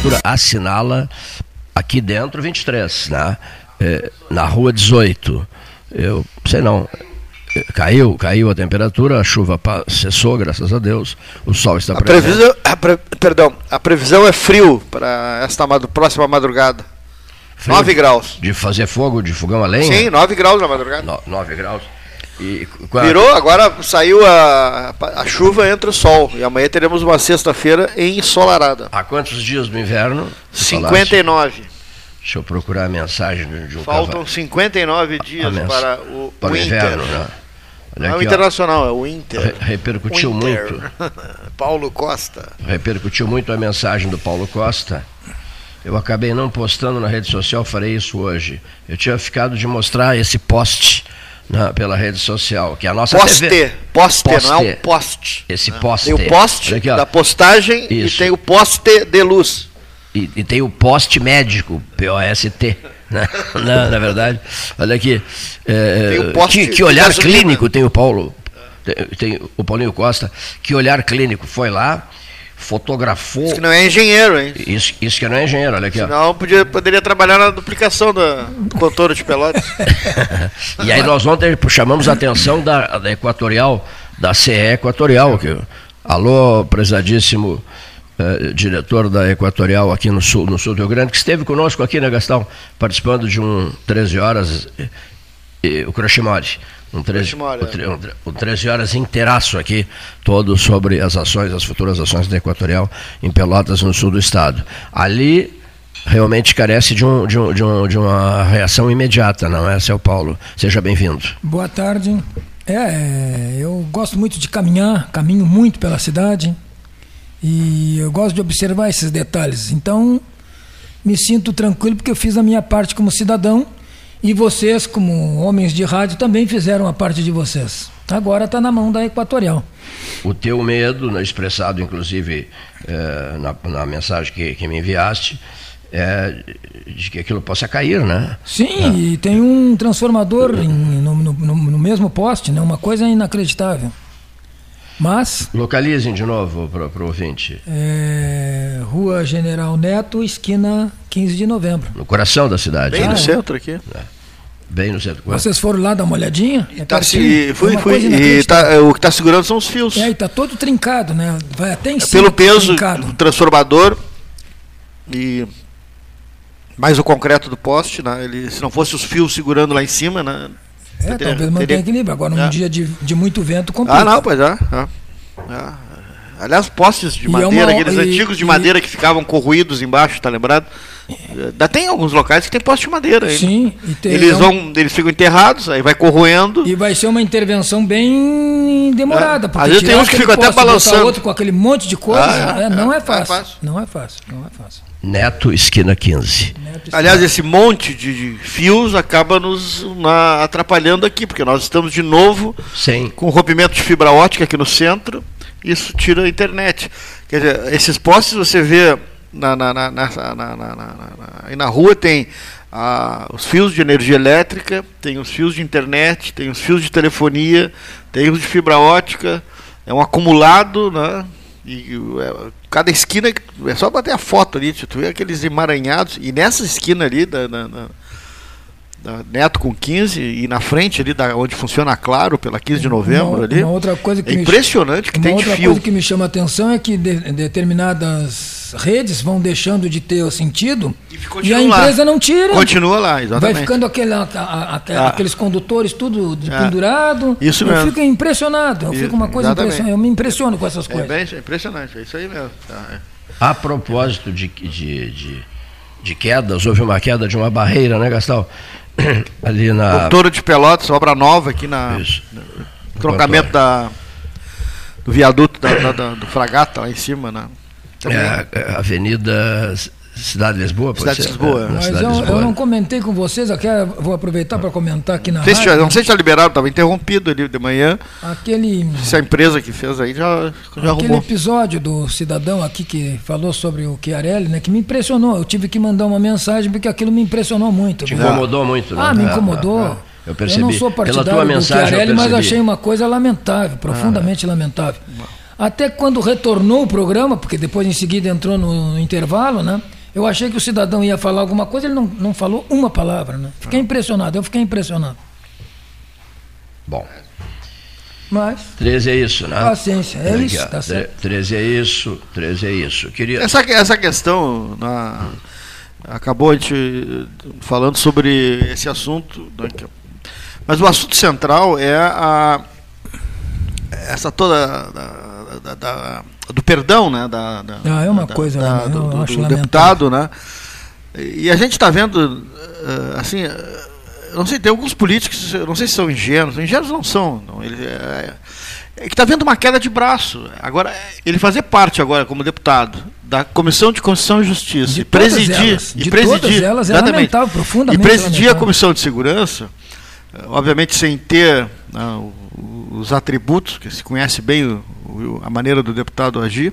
senhores, a temperatura assinala aqui dentro 23, né? É, na rua 18. Eu sei não. Caiu, caiu a temperatura, a chuva cessou, graças a Deus. O sol está a previsão, a pre, Perdão, a previsão é frio para esta próxima madrugada. Frio 9 graus. De fazer fogo, de fogão a lenha? Sim, 9 graus na madrugada. No, 9 graus. E, Virou, agora saiu a, a chuva entre o sol. E amanhã teremos uma sexta-feira ensolarada. Há quantos dias no inverno? 59. Falaste? Deixa eu procurar a mensagem de um Faltam 59 dias para o, para o inverno. Né? Olha Não é o internacional, é o Inter. repercutiu Inter. muito. Paulo Costa. Repercutiu muito a mensagem do Paulo Costa. Eu acabei não postando na rede social, farei isso hoje. Eu tinha ficado de mostrar esse post na, pela rede social, que é a nossa poste, TV. Poste, poste, não é um poste. Esse poste. Tem o poste aqui, da postagem isso. e tem o poste de luz. E, e tem o poste médico, P-O-S-T. Na, na, na, verdade, olha aqui. É, que, que, olhar clínico tem o Paulo, tem, tem, o Paulinho Costa, que olhar clínico foi lá, fotografou. Isso que não é engenheiro, hein? Isso, isso que não é engenheiro, olha aqui. Senão podia, poderia trabalhar na duplicação da, do contorno de Pelotas. e aí nós ontem chamamos a atenção da, da Equatorial, da CE Equatorial, que, alô, prezadíssimo eh, diretor da Equatorial aqui no sul, no sul do Rio Grande, que esteve conosco aqui, né, Gastão, participando de um 13 horas, e, o Crochimori. Um 13, um, um 13 horas inteiraço aqui, todo sobre as ações, as futuras ações da Equatorial em Pelotas, no sul do estado. Ali realmente carece de, um, de, um, de, um, de uma reação imediata, não é, seu Paulo? Seja bem-vindo. Boa tarde. É, eu gosto muito de caminhar, caminho muito pela cidade. E eu gosto de observar esses detalhes. Então, me sinto tranquilo porque eu fiz a minha parte como cidadão e vocês, como homens de rádio, também fizeram a parte de vocês. Agora está na mão da Equatorial. O teu medo, né, expressado inclusive é, na, na, mensagem que, que me enviaste, é de que aquilo possa cair, né? Sim, é. e tem um transformador em, no, no, no mesmo poste, né? uma coisa inacreditável. Mas. Localizem de novo para o ouvinte. É, Rua General Neto, esquina 15 de novembro. No coração da cidade. Bem ah, no é. centro aqui. É. Bem no centro. Vocês foram lá dar uma olhadinha? E é tá se, fui, fui. E tá, o que está segurando são os fios. É, e está todo trincado, né? Vai até em é cima. Pelo peso do transformador e mais o concreto do poste, né? Ele, se não fosse os fios segurando lá em cima, né? É, teria, talvez mantenha teria... equilíbrio. Agora, num é. dia de, de muito vento, complica. Ah, não, pois é. é. é. Aliás, postes de e é madeira, uma... aqueles e, antigos de e... madeira que ficavam corroídos embaixo, tá lembrado? Ainda tem alguns locais que tem poste de madeira. Sim. Tem, eles, vão, eles ficam enterrados, aí vai corroendo. E vai ser uma intervenção bem demorada. É. Às vezes tem uns que ficam até balançando. outro com aquele monte de coisa. Ah, é, não, é fácil. é fácil. Não é fácil. Não é fácil. Neto, esquina 15. Neto, Aliás, esse monte de, fios acaba nos na, atrapalhando aqui, porque nós estamos de novo Sim. com rompimento de fibra ótica aqui no centro. Isso tira a internet. Quer dizer, esses postes você vê na, na, na, na, na, na, na, na rua tem ah, os fios de energia elétrica, tem os fios de internet, tem os fios de telefonia, tem os de fibra ótica. É um acumulado, né? E é, cada esquina, é só bater a foto ali, tu vê aqueles emaranhados, e nessa esquina ali, da, Neto com 15, e na frente ali, da, onde funciona Claro, pela 15 de novembro uma, ali. Uma outra coisa que é impressionante que tem de fio. Uma outra coisa que me chama a atenção é que de, determinadas redes vão deixando de ter o sentido e, e a empresa lá. não tira. Continua lá, exatamente. Vai ficando aquele, a, a, a, ah. aqueles condutores tudo é. pendurado. Isso mesmo. Eu fico impressionado. Eu fico uma coisa impressionante. Eu me impressiono com essas é coisas. Bem, é impressionante, é isso aí mesmo. Tá, é. A propósito de, de, de, de, quedas, houve uma queda de uma barreira, né, Gastão? Ali na. Doutora de Pelotas, obra nova aqui na. Isso. No trocamento da, do viaduto da, da, do Fragata lá em cima, na, é, é, Avenida Cidade de Lisboa, Cidade de Lisboa. É, Mas eu, Lisboa. eu, não comentei com vocês, aqui vou aproveitar para comentar aqui na não rádio. não sei se está liberado, estava interrompido ali de manhã. Aquele. Se a empresa que fez aí já, já Aquele arrumou. episódio do cidadão aqui que falou sobre o Chiarelli, né, que me impressionou. Eu tive que mandar uma mensagem porque aquilo me impressionou muito. Te incomodou muito, né? Ah, me incomodou. É, é. Eu percebi. Eu não sou partidário Pela tua mensagem, do Chiarelli, mas achei uma coisa lamentável, profundamente ah. lamentável. Até quando retornou o programa, porque depois em seguida entrou no intervalo, né? Eu achei que o cidadão ia falar alguma coisa, ele não, não falou uma palavra, né? Fiquei impressionado, eu fiquei impressionado. Bom. Mas. 13 é isso, né? Paciência, é Aqui, isso, tá certo. 13 é isso, 13 é isso. Queria... Essa, essa questão, na, acabou a gente falando sobre esse assunto, né, mas o assunto central é a, essa toda da, da, da, do perdão, né? Da, da ah, é uma coisa, da, do, do, do deputado, né? E a gente está vendo, eh, assim, não sei, tem alguns políticos, não sei se são ingênuos, ingênuos não são, não, ele, é, é que está vendo uma queda de braço. Agora, ele fazer parte agora como deputado da Comissão de Constituição e Justiça de e presidir, elas, e presidir, elas, é profundamente e presidir lamentável. a Comissão de Segurança, eh, obviamente sem ter não, né, os atributos, que se conhece bem o, a maneira do deputado agir,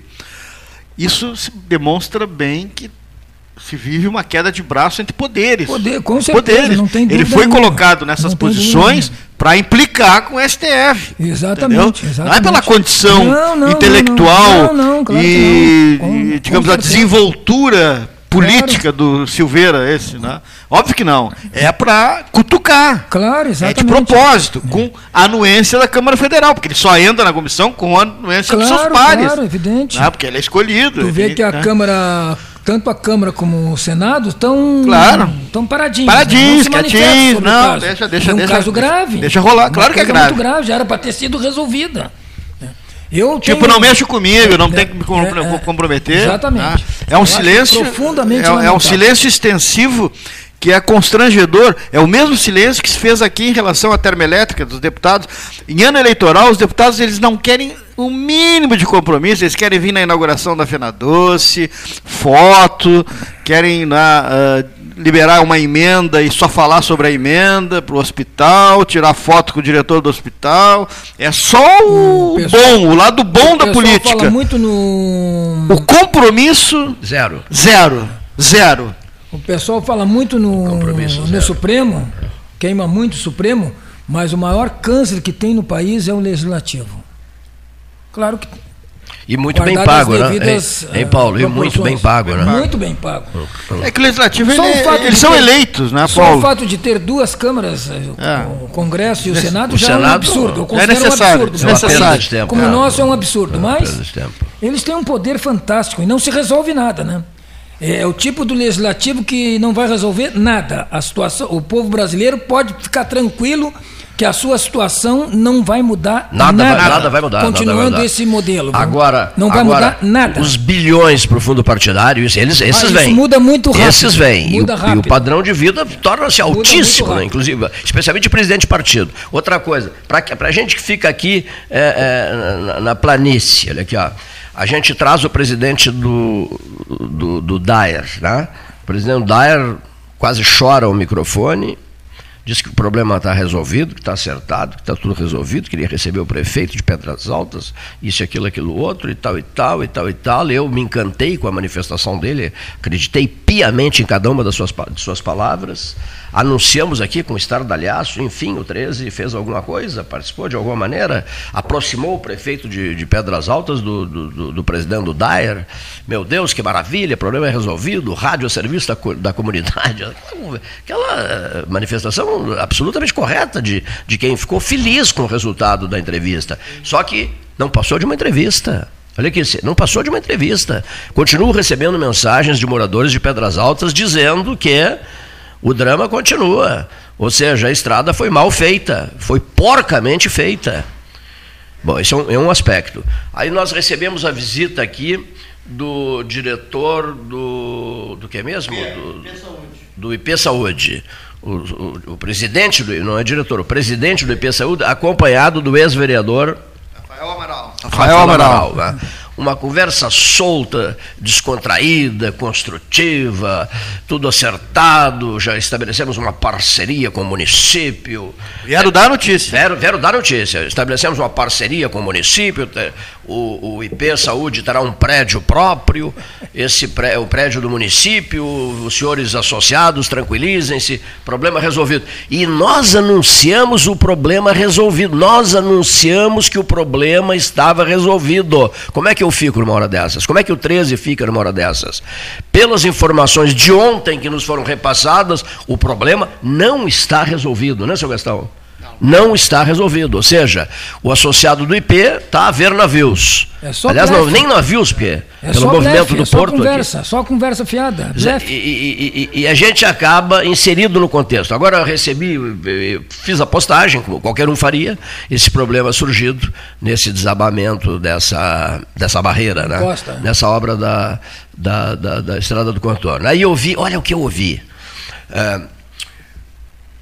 isso demonstra bem que se vive uma queda de braço entre poderes. Poder, com certeza, poderes. Não tem Ele foi nenhuma. colocado nessas posições para implicar com o STF. Exatamente, exatamente, Não é pela condição não, não, intelectual não, claro e, com, e, digamos, a desenvoltura política claro. do Silveira esse, né? Óbvio que não. É para cutucar. Claro, exatamente. É de propósito, com a anuência da Câmara Federal, porque ele só entra na comissão com a anuência claro, dos seus pares. Claro, evidente. Né? Porque ele é escolhido. Tu vê que a né? Câmara tanto a Câmara como o Senado estão claro. estão paradinhos. Paradinhos, quietinhos, não, não deixa, deixa, é um deixa, caso grave. Deixa rolar, claro que é grave. muito grave, já era para ter sido resolvida. Eu tipo, tenho... não mexa comigo, não é, tem que me é, é, comprometer. Exatamente. Né? É um silêncio. Profundamente é, é um silêncio extensivo que é constrangedor, é o mesmo silêncio que se fez aqui em relação à termoelétrica dos deputados. Em ano eleitoral, os deputados eles não querem o mínimo de compromisso, eles querem vir na inauguração da Fena Doce, foto, querem na, uh, liberar uma emenda e só falar sobre a emenda para o hospital, tirar foto com o diretor do hospital. É só o, o pessoal, bom, o lado bom o da política. Fala muito no... O compromisso. Zero. Zero. Zero. O pessoal fala muito no, no Supremo, queima muito o Supremo, mas o maior câncer que tem no país é o legislativo. Claro que e muito bem pago, né? Hein, Paulo? E muito bem pago, né? Muito bem pago. É que o legislativo, ele, eles são ter, eleitos, né, Paulo? Só o fato de ter duas câmaras, é. o Congresso e o Senado, o já Senado, é um absurdo. Eu é necessário. Um absurdo. É necessário. Tempo, Como o nosso é um absurdo, mas eles têm um poder fantástico e não se resolve nada, né? É o tipo do legislativo que não vai resolver nada. A situação, o povo brasileiro pode ficar tranquilo que a sua situação não vai mudar nada. Nada, vai, nada vai mudar. Continuando vai mudar. esse modelo. Agora, não vai agora, mudar nada. Os bilhões para o fundo partidário, eles, esses ah, vêm. muda muito rápido. Esses vêm. E, e, o padrão de vida torna-se altíssimo, né? inclusive, especialmente presidente de partido. Outra coisa, para a gente que fica aqui é, é, na, na planície, olha aqui, ó. A gente traz o presidente do, do, do Dyer, né? O presidente Dyer quase chora ao microfone, diz que o problema está resolvido, que está acertado, que está tudo resolvido, queria receber o prefeito de Pedras Altas, isso, aquilo, aquilo outro, e tal, e tal, e tal, e tal. Eu me encantei com a manifestação dele, acreditei piamente em cada uma das suas, de suas palavras anunciamos aqui com o estardalhaço, enfim, o 13 fez alguma coisa, participou de alguma maneira, aproximou o prefeito de, de Pedras Altas do, do, do, presidente do Dyer. Meu Deus, que maravilha, problema é resolvido, rádio a serviço da, da comunidade. Aquela eh, absolutamente correta de, de quem ficou feliz com o resultado da entrevista. Só que não passou de uma entrevista. Olha aqui, não passou de uma entrevista. Continuo recebendo mensagens de moradores de Pedras Altas dizendo que o drama continua. Ou seja, a estrada foi mal feita, foi porcamente feita. Bom, esse é um, é um aspecto. Aí nós recebemos a visita aqui do diretor do. do que mesmo? Do, do IP Saúde. O, o, presidente, do, não é diretor, o presidente do IP Saúde, acompanhado do ex-vereador. Rafael Amaral. Rafael Amaral. Amaral né? uma conversa solta, descontraída, construtiva, tudo acertado, já estabelecemos uma parceria com o município. Vieram dar notícia. Vieram, vieram dar notícia. Estabelecemos uma parceria com o município, o, o IP Saúde terá um prédio próprio, esse pré, o prédio do município, os senhores associados tranquilizem-se, problema resolvido. E nós anunciamos o problema resolvido, nós anunciamos que o problema estava resolvido. Como é que eu fico numa hora dessas? Como é que o 13 fica numa hora dessas? Pelas informações de ontem que nos foram repassadas, o problema não está resolvido, né, seu Gastão? Não está resolvido. Ou seja, o associado do IP está a ver navios. É só Aliás, não, nem navios, porque é pelo movimento blefe, do é só porto. Conversa, aqui. Só conversa fiada. E, e, e, e, a gente acaba inserido no contexto. Agora eu recebi, fiz a postagem, como qualquer um faria, esse problema surgido nesse desabamento dessa, dessa barreira, né? nessa obra da, da, da, da Estrada do Contorno. Aí eu vi, olha o que eu ouvi. É,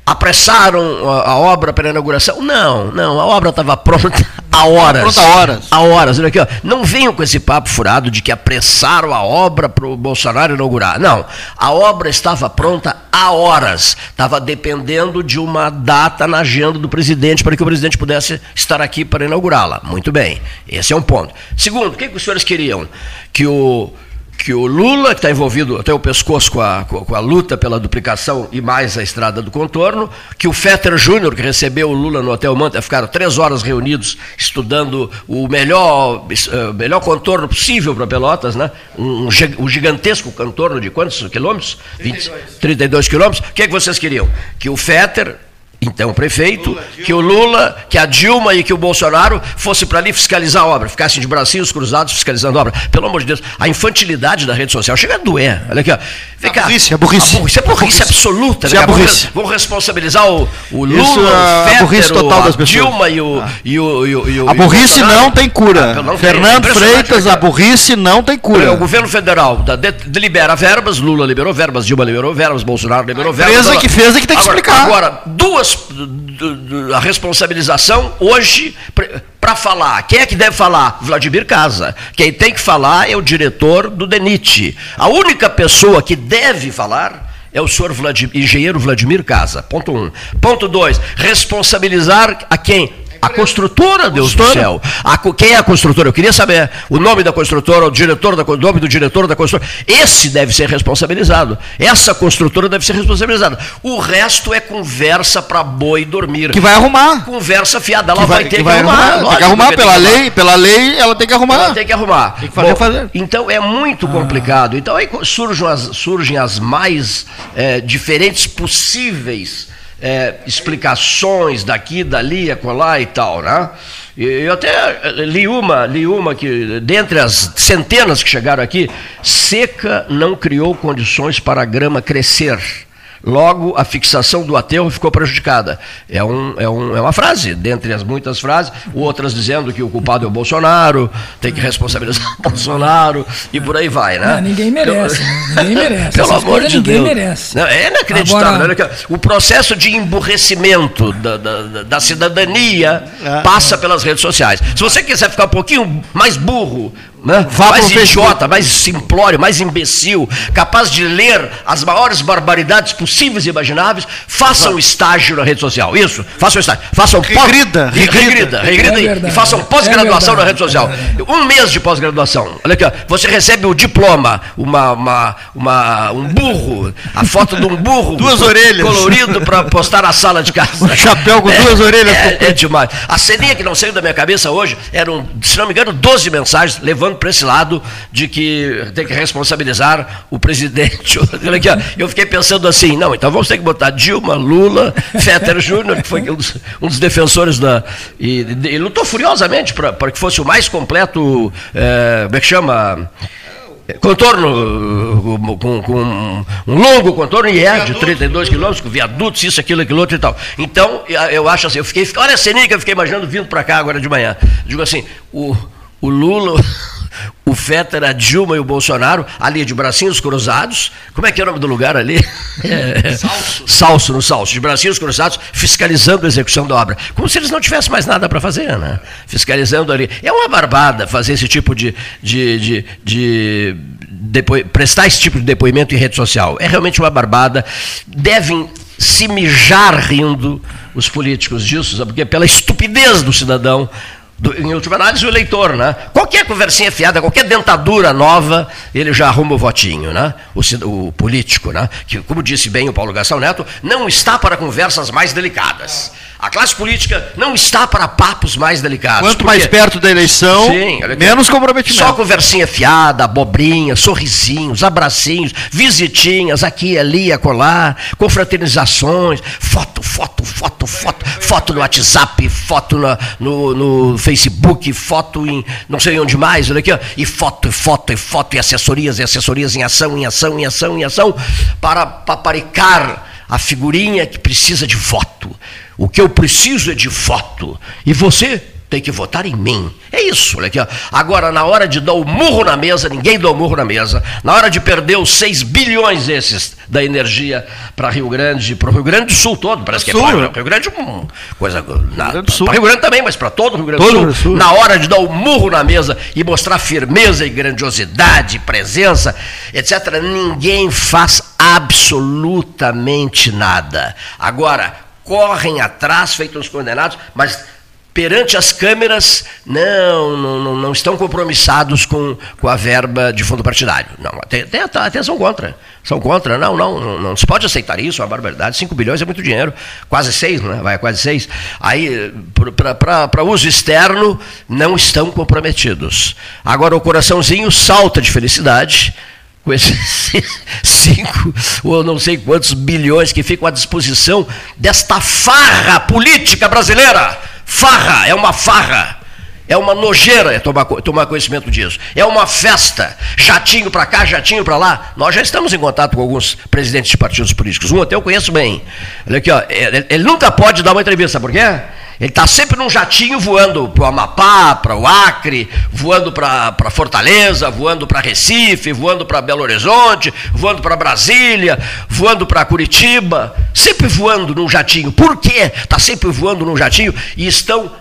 apressaram a, a obra para a inauguração. Não, não, a obra estava pronta há horas. Pronta há horas. Há horas. Olha aqui, ó. Não venham com esse papo furado de que apressaram a obra para o Bolsonaro inaugurar. Não, a obra estava pronta há horas. Estava dependendo de uma data na agenda do presidente para que o presidente pudesse estar aqui para inaugurá-la. Muito bem, esse é um ponto. Segundo, o que, que os senhores queriam? Que o que o Lula, que está envolvido até o pescoço com a, com a luta pela duplicação e mais a estrada do contorno, que o Fetter Júnior, que recebeu o Lula no Hotel Manta, ficaram três horas reunidos estudando o melhor, uh, melhor contorno possível para Pelotas, né? um, um, gigantesco contorno de quantos quilômetros? 32. 20, 32 quilômetros. O que, é que vocês queriam? Que o Fetter então prefeito, Lula, que o Lula, que a Dilma e que o Bolsonaro fosse para ali fiscalizar a obra, ficassem de bracinhos cruzados fiscalizando a obra. Pelo amor de Deus, a infantilidade da rede social chega a doer. Olha aqui, ó. Vem cá. Burrice, é burrice. A burrice, é burrice, absoluta. Né? É burrice. Vão responsabilizar o, o Lula, Isso, o Fetter, a burrice total das pessoas. Dilma e o, ah. e o, e o, e o A burrice não tem cura. Ah, não Fernando Freitas, a burrice não tem cura. O governo federal da, de, delibera verbas, Lula liberou verbas, Dilma liberou verbas, Bolsonaro liberou verbas. A empresa que fez é que tem que agora, explicar. Agora, duas a responsabilização hoje para falar. Quem é que deve falar? Vladimir Casa. Quem tem que falar é o diretor do DENIT. A única pessoa que deve falar é o senhor Vladimir, engenheiro Vladimir Casa. Ponto um. Ponto dois, responsabilizar a quem? A construtora, Deus do céu. A, quem é a construtora? Eu queria saber o nome da construtora, o diretor da, o nome do diretor da construtora. Esse deve ser responsabilizado. Essa construtora deve ser responsabilizada. O resto é conversa para boi dormir. Que vai arrumar. Conversa fiada. Ela vai, vai, ter que, vai arrumar. arrumar. Tem que arrumar pela que lei. Pela lei, ela tem que arrumar. Ela tem que arrumar. Tem que fazer, Bom, fazer. Então é muito ah. complicado. Então aí surgem as, surgem as mais é, diferentes possíveis é, explicações daqui, dali, acolá e tal, né? Eu até li uma, li uma que, dentre as centenas que chegaram aqui, seca não criou condições para a grama crescer. Logo, a fixação do aterro ficou prejudicada. É, um, é, um, é uma frase, dentre as muitas frases, outras dizendo que o culpado é o Bolsonaro, tem que responsabilizar o Bolsonaro, e por aí vai, né? Não, ninguém merece, né? ninguém merece. Pelo Essas amor de ninguém Deus. merece. Não, é inacreditável. Agora... Né? O processo de emburrecimento da, da, da cidadania é. passa pelas redes sociais. Se você quiser ficar um pouquinho mais burro, né? mais idiota, mais simplório, mais imbecil, capaz de ler as maiores barbaridades possíveis e imagináveis, faça um estágio na rede social. Isso, faça um estágio. Faça um regrida, regrida, regrida, regrida é e faça um pós-graduação é na rede social. Um mês de pós-graduação. Olha aqui, ó, você recebe o diploma, uma, uma, uma, um burro, a foto de um burro duas orelhas. colorido para postar na sala de casa. Um chapéu com é, duas orelhas. É, é demais. A ceninha que não saiu da minha cabeça hoje eram, se não me engano, 12 mensagens levando para esse lado de que tem que responsabilizar o presidente. Eu fiquei pensando assim, não, então vamos ter que botar Dilma, Lula, Fetter Júnior, que foi um dos, um dos defensores da. E, e lutou furiosamente para que fosse o mais completo, é, como é que chama? contorno com, com, um longo contorno e é de 32 quilômetros, com viadutos, isso, aquilo, aquilo outro e tal. Então, eu acho assim, eu fiquei, olha a ceninha que eu fiquei imaginando vindo para cá agora de manhã. Digo assim, o, o Lula o Fetter, a Dilma e o Bolsonaro, ali de bracinhos cruzados. Como é que é o nome do lugar ali? É, Salso. Salso, no Salso, de bracinhos cruzados, fiscalizando a execução da obra. Como se eles não tivessem mais nada para fazer, né? Fiscalizando ali. É uma barbada fazer esse tipo de. de, de, de depo... prestar esse tipo de depoimento em rede social. É realmente uma barbada. Devem se mijar rindo os políticos disso, porque pela estupidez do cidadão do, em última análise, o eleitor, né? Qualquer conversinha fiada, qualquer dentadura nova, ele já arruma o votinho, né? O, o, político, né? Que, como disse bem o Paulo Gastão Neto, não está para conversas mais delicadas. A classe política não está para papos mais delicados. Quanto porque... mais perto da eleição, Sim, menos comprometimento. Só conversinha fiada, abobrinha, sorrisinhos, abracinhos, visitinhas aqui, ali, acolá, confraternizações, foto, foto, foto, foto, foto no WhatsApp, foto no, no, no Facebook, foto em não sei onde mais, olha aqui, ó, e foto, e foto, e foto, e assessorias, e assessorias em ação, em ação, em ação, em ação, para paparicar a figurinha que precisa de voto. O que eu preciso é de voto. E você tem que votar em mim. É isso, olha aqui. Ó. Agora, na hora de dar o murro na mesa, ninguém dá o murro na mesa. Na hora de perder os 6 bilhões esses da energia para Rio Grande, para o Rio Grande do Sul todo, parece que é Sul, é para Rio Grande, hum, coisa. Para Rio Grande também, mas para todo o Rio Grande do Sul, Sul. Na hora de dar o murro na mesa e mostrar firmeza e grandiosidade, presença, etc., ninguém faz absolutamente nada. Agora, correm atrás, feitos condenados, mas perante as câmeras não, não, não estão compromissados com, com a verba de fundo partidário. Não, até, até, até são contra. São contra. Não, não, não, não se pode aceitar isso, é uma barbaridade. 5 bilhões é muito dinheiro. Quase 6, né? Vai quase 6. Aí, para uso externo, não estão comprometidos. Agora o coraçãozinho salta de felicidade com esses cinco ou não sei quantos bilhões que ficam à disposição desta farra política brasileira. Farra, é uma farra. É uma nojeira tomar, tomar conhecimento disso. É uma festa. Jatinho para cá, jatinho para lá. Nós já estamos em contato com alguns presidentes de partidos políticos. Um até eu conheço bem. Olha aqui, ó, ele, ele nunca pode dar uma entrevista, por quê? Ele está sempre num jatinho voando para o Amapá, para o Acre, voando para Fortaleza, voando para Recife, voando para Belo Horizonte, voando para Brasília, voando para Curitiba, sempre voando num jatinho. Por quê? Está sempre voando num jatinho e estão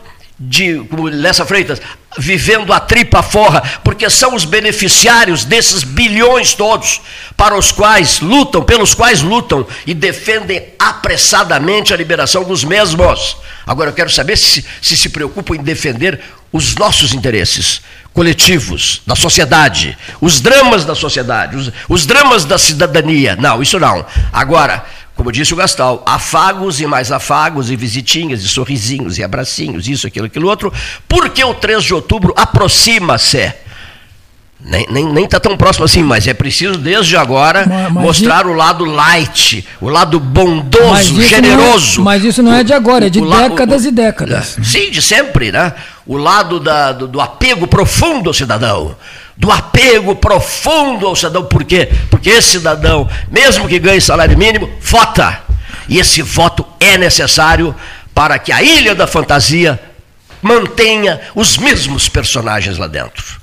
de, Lessa Freitas, vivendo a tripa forra, porque são os beneficiários desses bilhões todos, para os quais lutam, pelos quais lutam e defendem apressadamente a liberação dos mesmos. Agora eu quero saber se se, se preocupam em defender os nossos interesses coletivos, da sociedade, os dramas da sociedade, os, os dramas da cidadania. Não, isso não. Agora, como disse o Gastal, afagos e mais afagos, e visitinhas, e sorrisinhos, e abracinhos, isso, aquilo, aquilo outro, porque o 3 de outubro aproxima-se. Nem está nem, nem tá tão próximo assim, mas é preciso desde agora mas, mas mostrar o lado light, o lado bondoso, mas generoso. É, mas isso não é de agora, é de décadas o, e décadas. Sim, de sempre, né? O lado da, do, do apego profundo ao cidadão do apego profundo ao cidadão. Por quê? Porque esse cidadão, mesmo que ganhe salário mínimo, vota. E esse voto é necessário para que a Ilha da Fantasia mantenha os mesmos personagens lá dentro.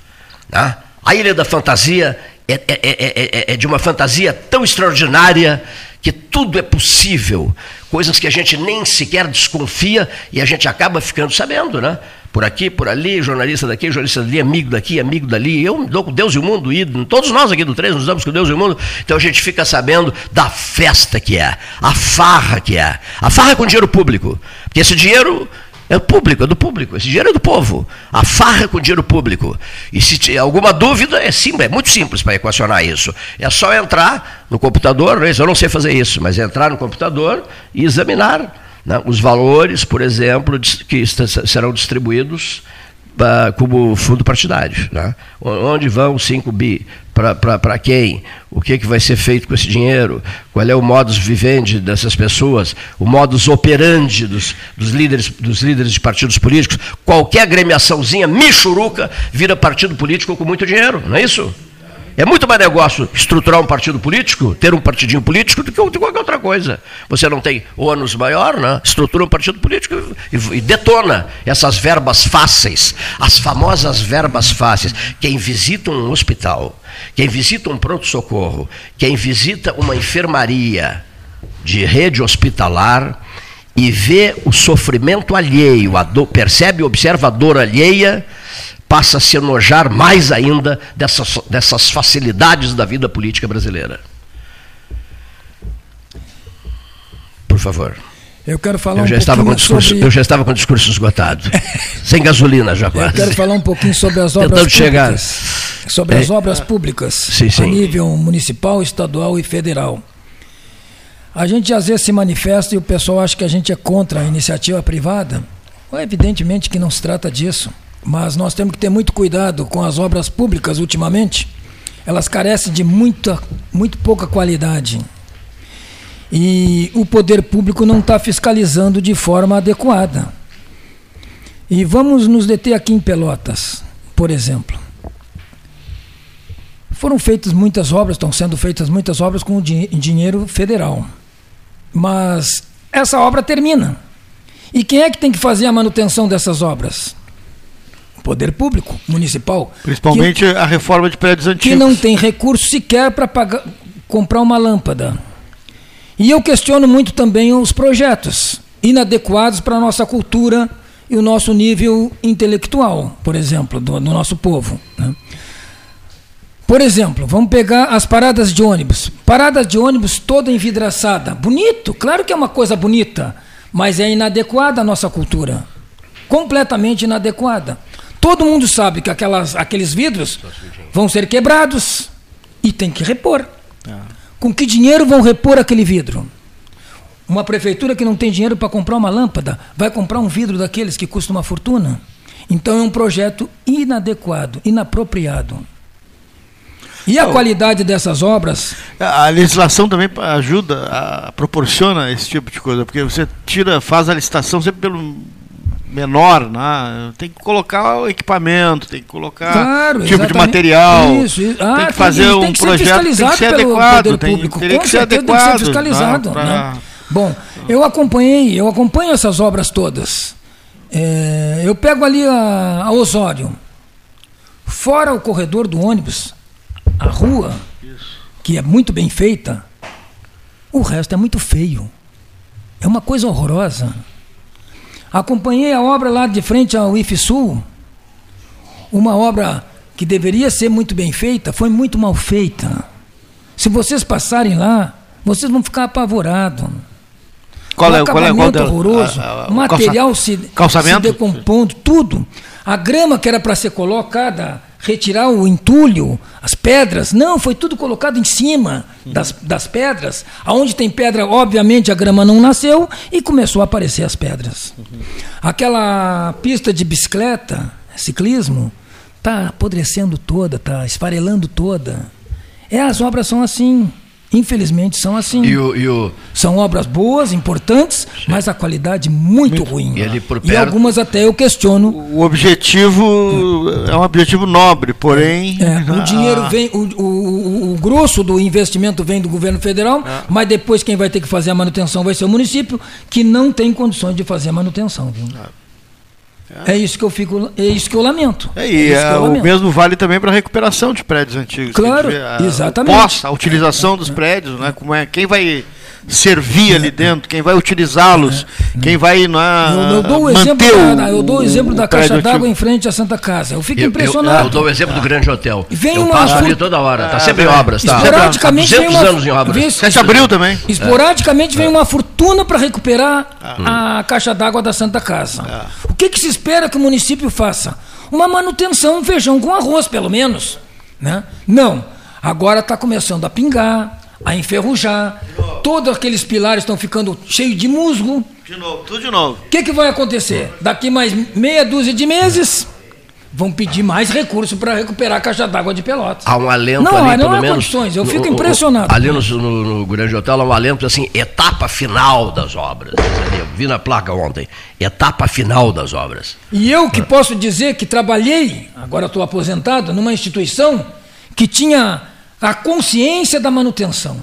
Né? A Ilha da Fantasia é, é, é, é, de uma fantasia tão extraordinária que tudo é possível, coisas que a gente nem sequer desconfia e a gente acaba ficando sabendo, né? Por aqui, por ali, jornalista daqui, jornalista dali, amigo daqui, amigo dali. Eu dou com Deus e o mundo, e todos nós aqui do 3 nos damos com Deus e o mundo. Então a gente fica sabendo da festa que é, a farra que é. A farra é com dinheiro público. Porque esse dinheiro é público, é do público, esse dinheiro é do povo. A farra é com dinheiro público. E se tiver alguma dúvida, é simples, é muito simples para equacionar isso. É só entrar no computador, né? eu não sei fazer isso, mas entrar no computador e examinar né? Os valores, por exemplo, que serão distribuídos uh, como fundo partidário. Né? Onde vão 5 bi? Para quem? O que, que vai ser feito com esse dinheiro? Qual é o modus vivendi dessas pessoas? O modus operandi dos, dos, líderes, dos líderes de partidos políticos? Qualquer agremiaçãozinha michuruca vira partido político com muito dinheiro, não é isso? É muito mais negócio estruturar um partido político, ter um partidinho político, do que qualquer outra coisa. Você não tem ônus maior, né? estrutura um partido político e, e detona essas verbas fáceis, as famosas verbas fáceis. Quem visita um hospital, quem visita um pronto-socorro, quem visita uma enfermaria de rede hospitalar e vê o sofrimento alheio, percebe e observa a dor alheia passa a se enojar mais ainda dessas, dessas facilidades da vida política brasileira. Por favor. Eu quero falar eu um já estava com discurso, sobre... Eu já estava com o discurso esgotado. Sem gasolina já quase. Eu quero falar um pouquinho sobre as obras Tentando públicas. chegar. Sobre as obras públicas Sim, sim. a nível municipal, estadual e federal. A gente às vezes se manifesta e o pessoal acha que a gente é contra a iniciativa privada. Evidentemente que não se trata disso, mas nós temos que ter muito cuidado com as obras públicas ultimamente. Elas carecem de muita, muito pouca qualidade. E o poder público não está fiscalizando de forma adequada. E vamos nos deter aqui em Pelotas, por exemplo. Foram feitas muitas obras, estão sendo feitas muitas obras com din dinheiro federal. Mas essa obra termina. E quem é que tem que fazer a manutenção dessas obras? Poder público, municipal. Principalmente que, a reforma de prédios antigos. Que não tem recurso sequer para comprar uma lâmpada. E eu questiono muito também os projetos inadequados para a nossa cultura e o nosso nível intelectual, por exemplo, do, do nosso povo. Né? Por exemplo, vamos pegar as paradas de ônibus. Paradas de ônibus toda envidraçada. Bonito, claro que é uma coisa bonita, mas é inadequada à nossa cultura. Completamente inadequada. Todo mundo sabe que aquelas, aqueles vidros vão ser quebrados e tem que repor. Com que dinheiro vão repor aquele vidro? Uma prefeitura que não tem dinheiro para comprar uma lâmpada vai comprar um vidro daqueles que custa uma fortuna? Então é um projeto inadequado, inapropriado. E a qualidade dessas obras? A legislação também ajuda, a, proporciona esse tipo de coisa, porque você tira, faz a licitação sempre pelo menor, né? tem que colocar o equipamento, tem que colocar claro, tipo exatamente. de material, isso, isso. Ah, tem que fazer tem, um tem que projeto tem que ser adequado, tem, público. teria Com que ser certeza adequado, tem que ser fiscalizado. Né? Pra... Né? Bom, eu acompanhei, eu acompanho essas obras todas. É, eu pego ali a, a Osório, fora o corredor do ônibus, a rua, que é muito bem feita, o resto é muito feio. É uma coisa horrorosa. Acompanhei a obra lá de frente ao IFSUL, uma obra que deveria ser muito bem feita, foi muito mal feita. Se vocês passarem lá, vocês vão ficar apavorados. Qual o é, qual é, qual é horroroso, a, a, o material se, calçamento? se decompondo, tudo. A grama que era para ser colocada, retirar o entulho, as pedras, não, foi tudo colocado em cima das, das pedras. Aonde tem pedra, obviamente a grama não nasceu e começou a aparecer as pedras. Aquela pista de bicicleta, ciclismo, está apodrecendo toda, está esfarelando toda. É, as obras são assim. Infelizmente são assim. E o, e o... São obras boas, importantes, Sim. mas a qualidade muito, muito ruim. E, ali por perto... e algumas até eu questiono. O objetivo é, é um objetivo nobre, porém. É, o dinheiro vem, o, o, o, grosso do investimento vem do governo federal, é. mas depois quem vai ter que fazer a manutenção vai ser o município, que não tem condições de fazer a manutenção. Viu? É isso que eu fico, é isso que eu lamento. É, e é o lamento. mesmo vale também para a recuperação de prédios antigos. Claro, a, exatamente. Pós, a utilização dos prédios, né? Como é, quem vai servir ali dentro, quem vai utilizá-los, quem vai na, eu, eu dou o manter exemplo o, da, eu dou o exemplo da caixa d'água em frente à Santa Casa. Eu fico eu, impressionado. Eu, eu, dou o exemplo do Grande Hotel. Vem eu uma passo ali toda hora, está sempre em obras, tá? Esporadicamente vem uma, anos em obras. Vem, 7 de abril também. Esporadicamente vem uma fortuna para recuperar a caixa d'água da Santa Casa. O que, que se espera que o município faça? Uma manutenção, um feijão com arroz, pelo menos. Né? Não. Agora está começando a pingar, a enferrujar. Todos aqueles pilares estão ficando cheios de musgo. De novo, tudo de novo. O que, que vai acontecer? Daqui mais meia dúzia de meses, vão pedir mais recursos para recuperar a caixa d'água de Pelotas. Há um alento não, ali, não pelo há menos. condições, eu fico no, impressionado. Ali no, no, no, Grande Hotel há um alento assim, etapa final das obras. Eu vi na placa ontem, etapa final das obras. E eu que posso dizer que trabalhei, agora estou aposentado, numa instituição que tinha a consciência da manutenção.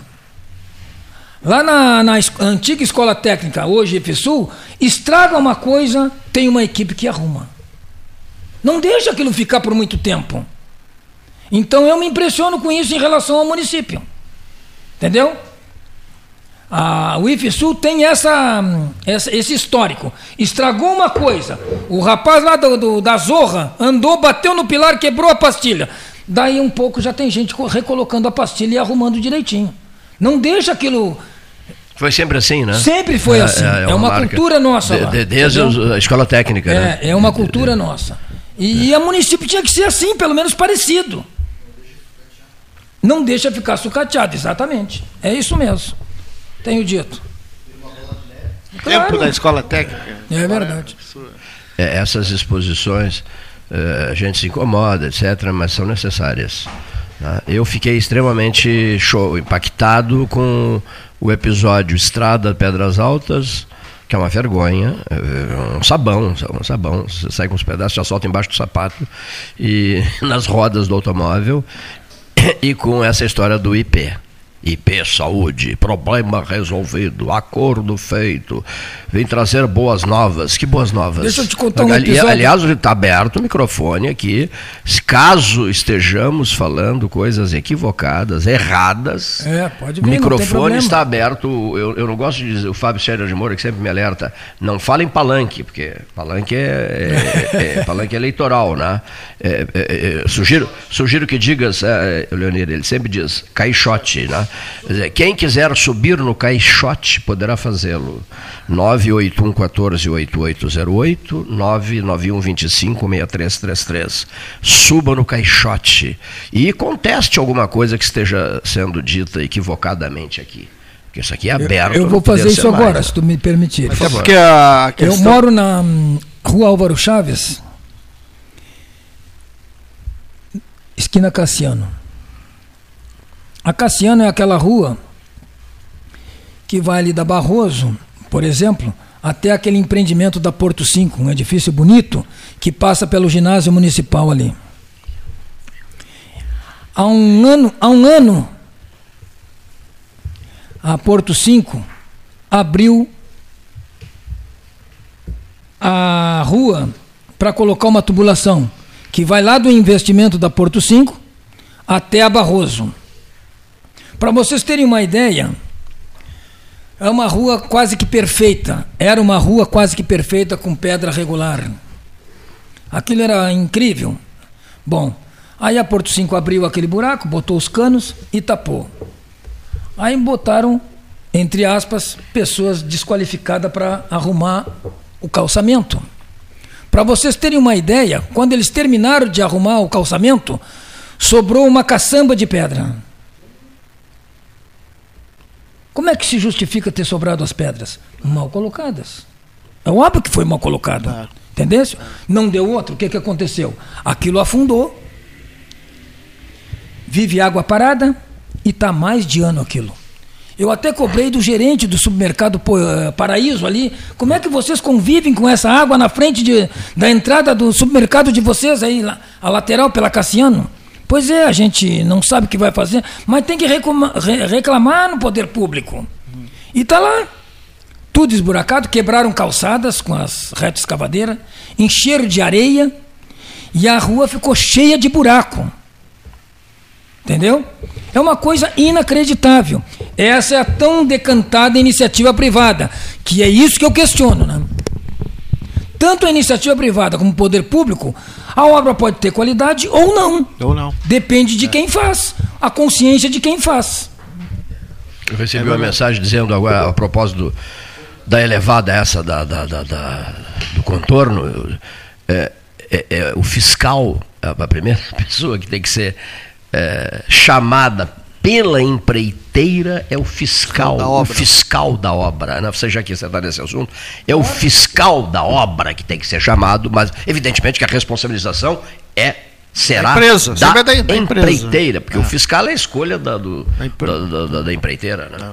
Lá na, na, antiga escola técnica, hoje IFSUL, estraga uma coisa, tem uma equipe que arruma. Não deixa aquilo ficar por muito tempo. Então eu me impressiono com isso em relação ao município. Entendeu? A, o IFSUL tem essa, essa, esse histórico. Estragou uma coisa. O rapaz lá do, do, da Zorra andou, bateu no pilar, quebrou a pastilha. Daí um pouco já tem gente recolocando a pastilha e arrumando direitinho. Não deixa aquilo Foi sempre assim, né? Sempre foi assim. É, é, é uma, cultura nossa de. De, desde a escola técnica, é, né? É uma cultura nossa. E, a município tinha que ser assim, pelo menos parecido. Não deixa ficar sucateado, exatamente. É isso mesmo. Tenho dito. Claro. Tempo da escola técnica. É verdade. É, essas exposições, é, a gente se incomoda, etc., mas são necessárias. Né? Eu fiquei extremamente show, impactado com o episódio Estrada Pedras Altas, que é uma vergonha, é um sabão, um sabão, você sai com os pedaços de asfalto embaixo do sapato e nas rodas do automóvel e com essa história do IP. IP Saúde, problema resolvido, acordo feito, vem trazer boas novas. Que boas novas? Deixa eu te contar um episódio. Aliás, está aberto o microfone aqui, caso estejamos falando coisas equivocadas, erradas. É, pode vir, O microfone está aberto. Eu, eu não gosto de dizer, o Fábio Sérgio de Moura, que sempre me alerta, não fala em palanque, porque palanque é, é, é palanque é eleitoral, né? É, é, é, sugiro, sugiro que digas, Leonir, ele sempre diz, caixote, né? Quem quiser subir no caixote poderá fazê-lo. 981 14 8808, 991 25 6333. Suba no caixote e conteste alguma coisa que esteja sendo dita equivocadamente aqui. Porque isso aqui é aberto. Eu, eu vou fazer isso agora, mais. se tu me permitir. Até porque a questão... Eu moro na hum, rua Álvaro Chaves, esquina Cassiano. A Cassiano é aquela rua que vai ali da Barroso, por exemplo, até aquele empreendimento da Porto 5, um edifício bonito, que passa pelo ginásio municipal ali. Há um ano, há um ano a Porto 5 abriu a rua para colocar uma tubulação que vai lá do investimento da Porto 5 até a Barroso. Para vocês terem uma ideia, é uma rua quase que perfeita. Era uma rua quase que perfeita com pedra regular. Aquilo era incrível. Bom, aí a Porto 5 abriu aquele buraco, botou os canos e tapou. Aí botaram, entre aspas, pessoas desqualificadas para arrumar o calçamento. Para vocês terem uma ideia, quando eles terminaram de arrumar o calçamento, sobrou uma caçamba de pedra. Como é que se justifica ter sobrado as pedras? Mal colocadas. É óbvio que foi mal colocado. Claro. Entendeu? Não deu outro. O que, que aconteceu? Aquilo afundou. Vive água parada e está mais de ano aquilo. Eu até cobrei do gerente do supermercado eh, Paraíso ali. Como é que vocês convivem com essa água na frente de, da entrada do supermercado de vocês aí, a lateral pela Cassiano? Pois é, a gente não sabe o que vai fazer, mas tem que reclamar no poder público. E está lá. Tudo esburacado, quebraram calçadas com as retas escavadeiras, encheram de areia e a rua ficou cheia de buraco. Entendeu? É uma coisa inacreditável. Essa é a tão decantada iniciativa privada, que é isso que eu questiono. Né? Tanto a iniciativa privada como o poder público a obra pode ter qualidade ou não. Ou não. Depende de é. quem faz. A consciência de quem faz. Eu recebi é uma mensagem dizendo agora, a propósito da elevada essa da, da, da, da do contorno, é, é, é, o fiscal, a primeira pessoa que tem que ser é, chamada pela empreiteira é o fiscal, o fiscal da obra. Né? Você já quis entrar nesse assunto? É o fiscal da obra que tem que ser chamado, mas evidentemente que a responsabilização é será empresa, da, da, da empreiteira, porque é. o fiscal é a escolha da, do, da, da, da, empreiteira. Né?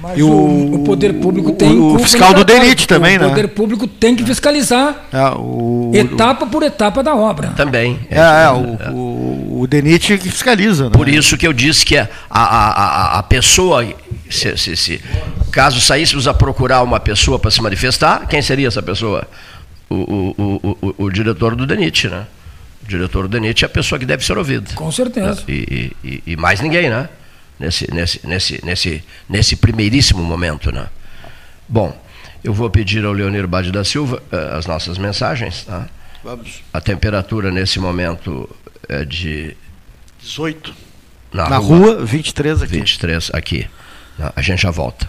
Mas e o, o, poder público tem o, o fiscal do DENIT também, né? O poder público tem que fiscalizar é, o, etapa por etapa da obra. Também. É, é, é o, o, o DENIT que fiscaliza. Né? Por isso que eu disse que a, a, a, a pessoa, se, se, se, caso saíssemos a procurar uma pessoa para se manifestar, quem seria essa pessoa? O, o, o, o, diretor do DENIT, né? O diretor do DENIT é a pessoa que deve ser ouvida. Com certeza. E, e, e mais ninguém, né? Nesse, nesse, nesse, nesse, nesse primeiríssimo momento. Né? Bom, eu vou pedir ao Leonir Bade da Silva uh, as nossas mensagens. Tá? Vamos. A temperatura nesse momento é de 18. Na, Na rua, rua 23 aqui. 23 aqui. A gente já volta.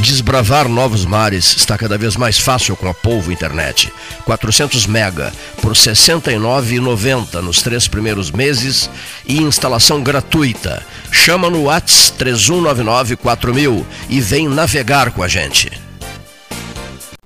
Desbravar novos mares está cada vez mais fácil com a Polvo Internet. 400 mega por R$ 69,90 nos três primeiros meses e instalação gratuita. Chama no Whats 3199 4000 e vem navegar com a gente.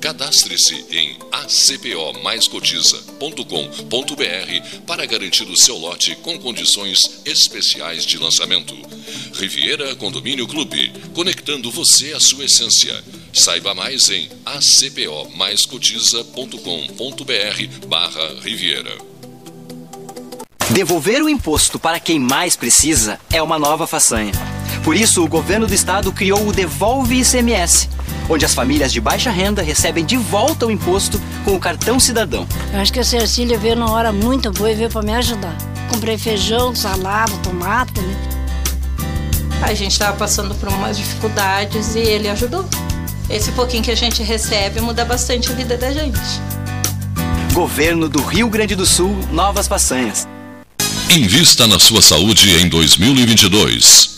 Cadastre-se em acpomaiscotiza.com.br para garantir o seu lote com condições especiais de lançamento. Riviera Condomínio Clube, conectando você à sua essência. Saiba mais em acpomaiscotiza.com.br barra Riviera. Devolver o imposto para quem mais precisa é uma nova façanha. Por isso, o governo do estado criou o Devolve ICMS, onde as famílias de baixa renda recebem de volta o imposto com o cartão cidadão. Eu acho que a Cecília veio numa hora muito boa e veio para me ajudar. Comprei feijão, salada, tomate, né? A gente estava passando por umas dificuldades e ele ajudou. Esse pouquinho que a gente recebe muda bastante a vida da gente. Governo do Rio Grande do Sul, novas façanhas. Invista na sua saúde em 2022.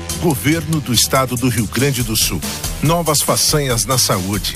Governo do Estado do Rio Grande do Sul. Novas façanhas na saúde.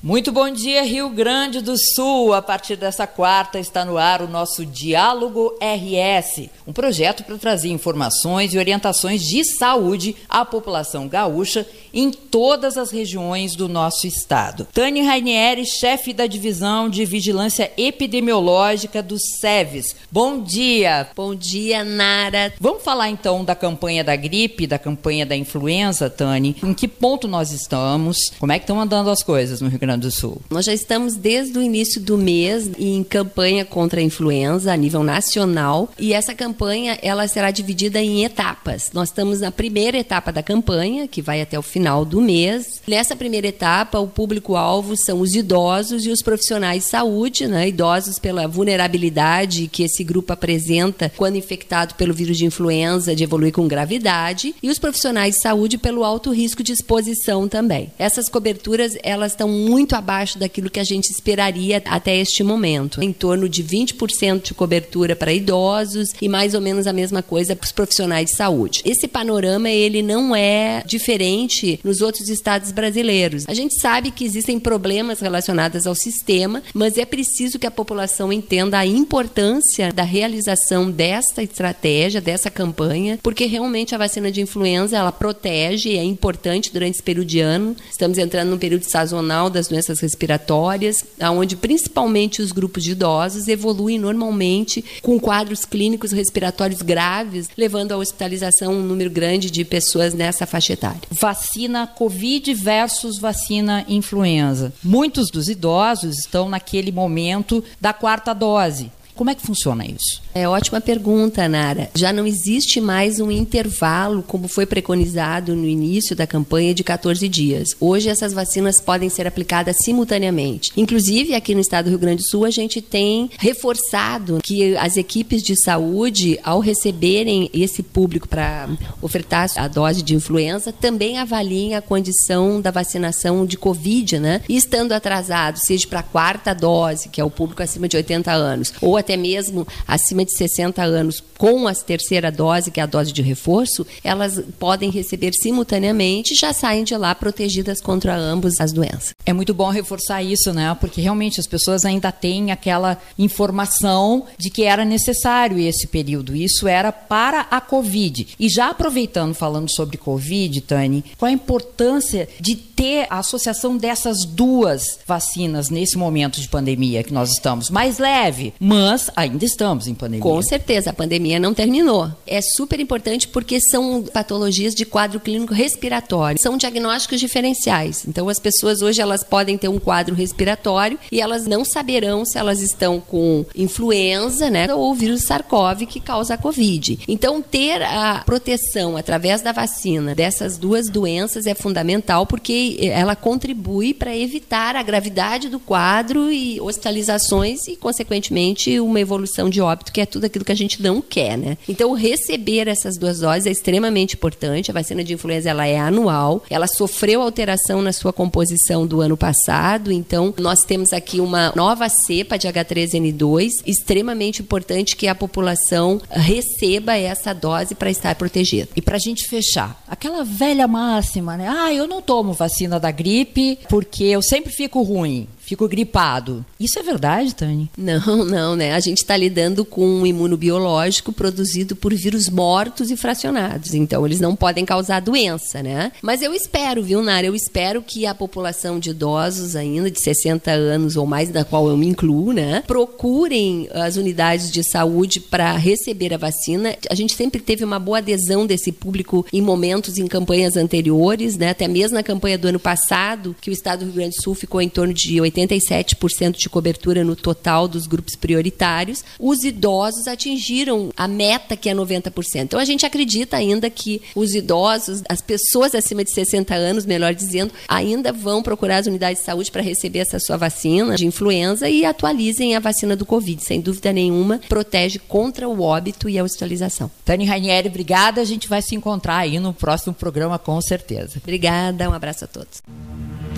Muito bom dia, Rio Grande do Sul. A partir dessa quarta está no ar o nosso Diálogo RS, um projeto para trazer informações e orientações de saúde à população gaúcha em todas as regiões do nosso estado. Tânia Rainieri, chefe da divisão de vigilância epidemiológica do SEVES. Bom dia. Bom dia, Nara. Vamos falar então da campanha da gripe, da campanha da influenza, Tânia. Em que ponto nós estamos? Como é que estão andando as coisas no Rio Grande do Sul? Nós já estamos desde o início do mês em campanha contra a influenza a nível nacional e essa campanha ela será dividida em etapas. Nós estamos na primeira etapa da campanha, que vai até o final final do mês. Nessa primeira etapa, o público-alvo são os idosos e os profissionais de saúde, né? idosos pela vulnerabilidade que esse grupo apresenta quando infectado pelo vírus de influenza, de evoluir com gravidade, e os profissionais de saúde pelo alto risco de exposição também. Essas coberturas elas estão muito abaixo daquilo que a gente esperaria até este momento, em torno de 20% de cobertura para idosos e mais ou menos a mesma coisa para os profissionais de saúde. Esse panorama ele não é diferente nos outros estados brasileiros. A gente sabe que existem problemas relacionados ao sistema, mas é preciso que a população entenda a importância da realização desta estratégia, dessa campanha, porque realmente a vacina de influenza ela protege, é importante durante esse período de ano. Estamos entrando num período sazonal das doenças respiratórias, onde principalmente os grupos de idosos evoluem normalmente com quadros clínicos respiratórios graves, levando à hospitalização um número grande de pessoas nessa faixa etária. Vacina Covid versus vacina influenza. Muitos dos idosos estão naquele momento da quarta dose. Como é que funciona isso? É ótima pergunta, Nara. Já não existe mais um intervalo, como foi preconizado no início da campanha, de 14 dias. Hoje, essas vacinas podem ser aplicadas simultaneamente. Inclusive, aqui no estado do Rio Grande do Sul, a gente tem reforçado que as equipes de saúde, ao receberem esse público para ofertar a dose de influenza, também avaliem a condição da vacinação de Covid, né? E estando atrasado, seja para a quarta dose, que é o público acima de 80 anos, ou até mesmo acima de 60 anos com a terceira dose, que é a dose de reforço, elas podem receber simultaneamente e já saem de lá protegidas contra ambos as doenças. É muito bom reforçar isso, né? Porque realmente as pessoas ainda têm aquela informação de que era necessário esse período. Isso era para a Covid. E já aproveitando, falando sobre Covid, Tani, qual a importância de ter a associação dessas duas vacinas nesse momento de pandemia que nós estamos? Mais leve, mas ainda estamos em pandemia. Com certeza, a pandemia não terminou. É super importante porque são patologias de quadro clínico respiratório. São diagnósticos diferenciais. Então, as pessoas hoje elas podem ter um quadro respiratório e elas não saberão se elas estão com influenza, né, ou vírus SARS-CoV que causa a COVID. Então, ter a proteção através da vacina dessas duas doenças é fundamental porque ela contribui para evitar a gravidade do quadro e hospitalizações e, consequentemente, uma evolução de óbito, que é tudo aquilo que a gente não quer, né? Então, receber essas duas doses é extremamente importante. A vacina de influenza ela é anual, ela sofreu alteração na sua composição do ano passado, então nós temos aqui uma nova cepa de H3N2, extremamente importante que a população receba essa dose para estar protegida. E para a gente fechar, aquela velha máxima, né? Ah, eu não tomo vacina da gripe porque eu sempre fico ruim fico gripado. Isso é verdade, Tani? Não, não, né? A gente está lidando com um imunobiológico produzido por vírus mortos e fracionados. Então, eles não podem causar doença, né? Mas eu espero, viu, Nara? Eu espero que a população de idosos ainda de 60 anos ou mais, da qual eu me incluo, né? Procurem as unidades de saúde para receber a vacina. A gente sempre teve uma boa adesão desse público em momentos, em campanhas anteriores, né? Até mesmo na campanha do ano passado, que o estado do Rio Grande do Sul ficou em torno de 80 87% de cobertura no total dos grupos prioritários. Os idosos atingiram a meta que é 90%. Então a gente acredita ainda que os idosos, as pessoas acima de 60 anos, melhor dizendo, ainda vão procurar as unidades de saúde para receber essa sua vacina de influenza e atualizem a vacina do Covid. Sem dúvida nenhuma, protege contra o óbito e a hospitalização. Tani Rainieri, obrigada. A gente vai se encontrar aí no próximo programa, com certeza. Obrigada, um abraço a todos.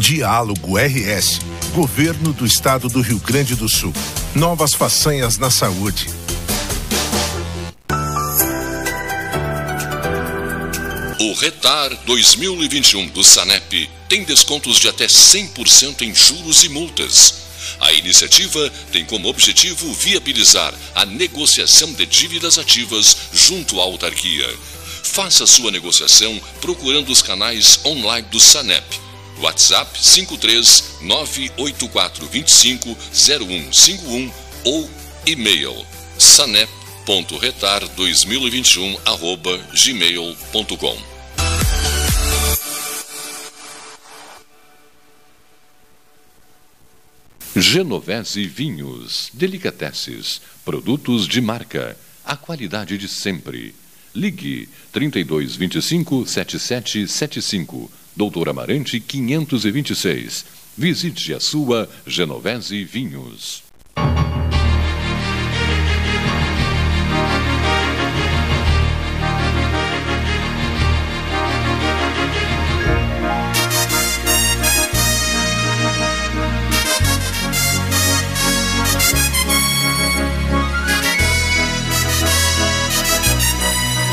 Diálogo RS. Governo do Estado do Rio Grande do Sul. Novas façanhas na saúde. O Retar 2021 do Sanep tem descontos de até 100% em juros e multas. A iniciativa tem como objetivo viabilizar a negociação de dívidas ativas junto à autarquia. Faça sua negociação procurando os canais online do Sanep WhatsApp 53984250151 ou e-mail sanep.retar2021@gmail.com. Genovese Vinhos, Delicateces, produtos de marca, a qualidade de sempre. Ligue 3225 7775 Doutor Amarante 526. Visite a sua Genovese Vinhos.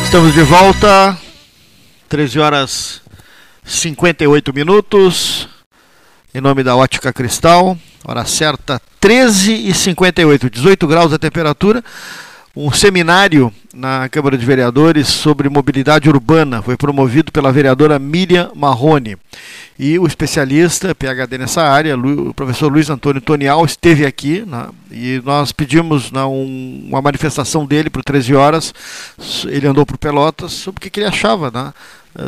Estamos de volta, 13 horas 58 minutos, em nome da Ótica Cristal, hora certa 13 e 58, 18 graus a temperatura. Um seminário na Câmara de Vereadores sobre mobilidade urbana foi promovido pela vereadora Miriam Marrone. E o especialista, PhD nessa área, o professor Luiz Antônio Tonial, esteve aqui né, e nós pedimos né, um, uma manifestação dele para 13 horas. Ele andou por Pelotas sobre o que, que ele achava né,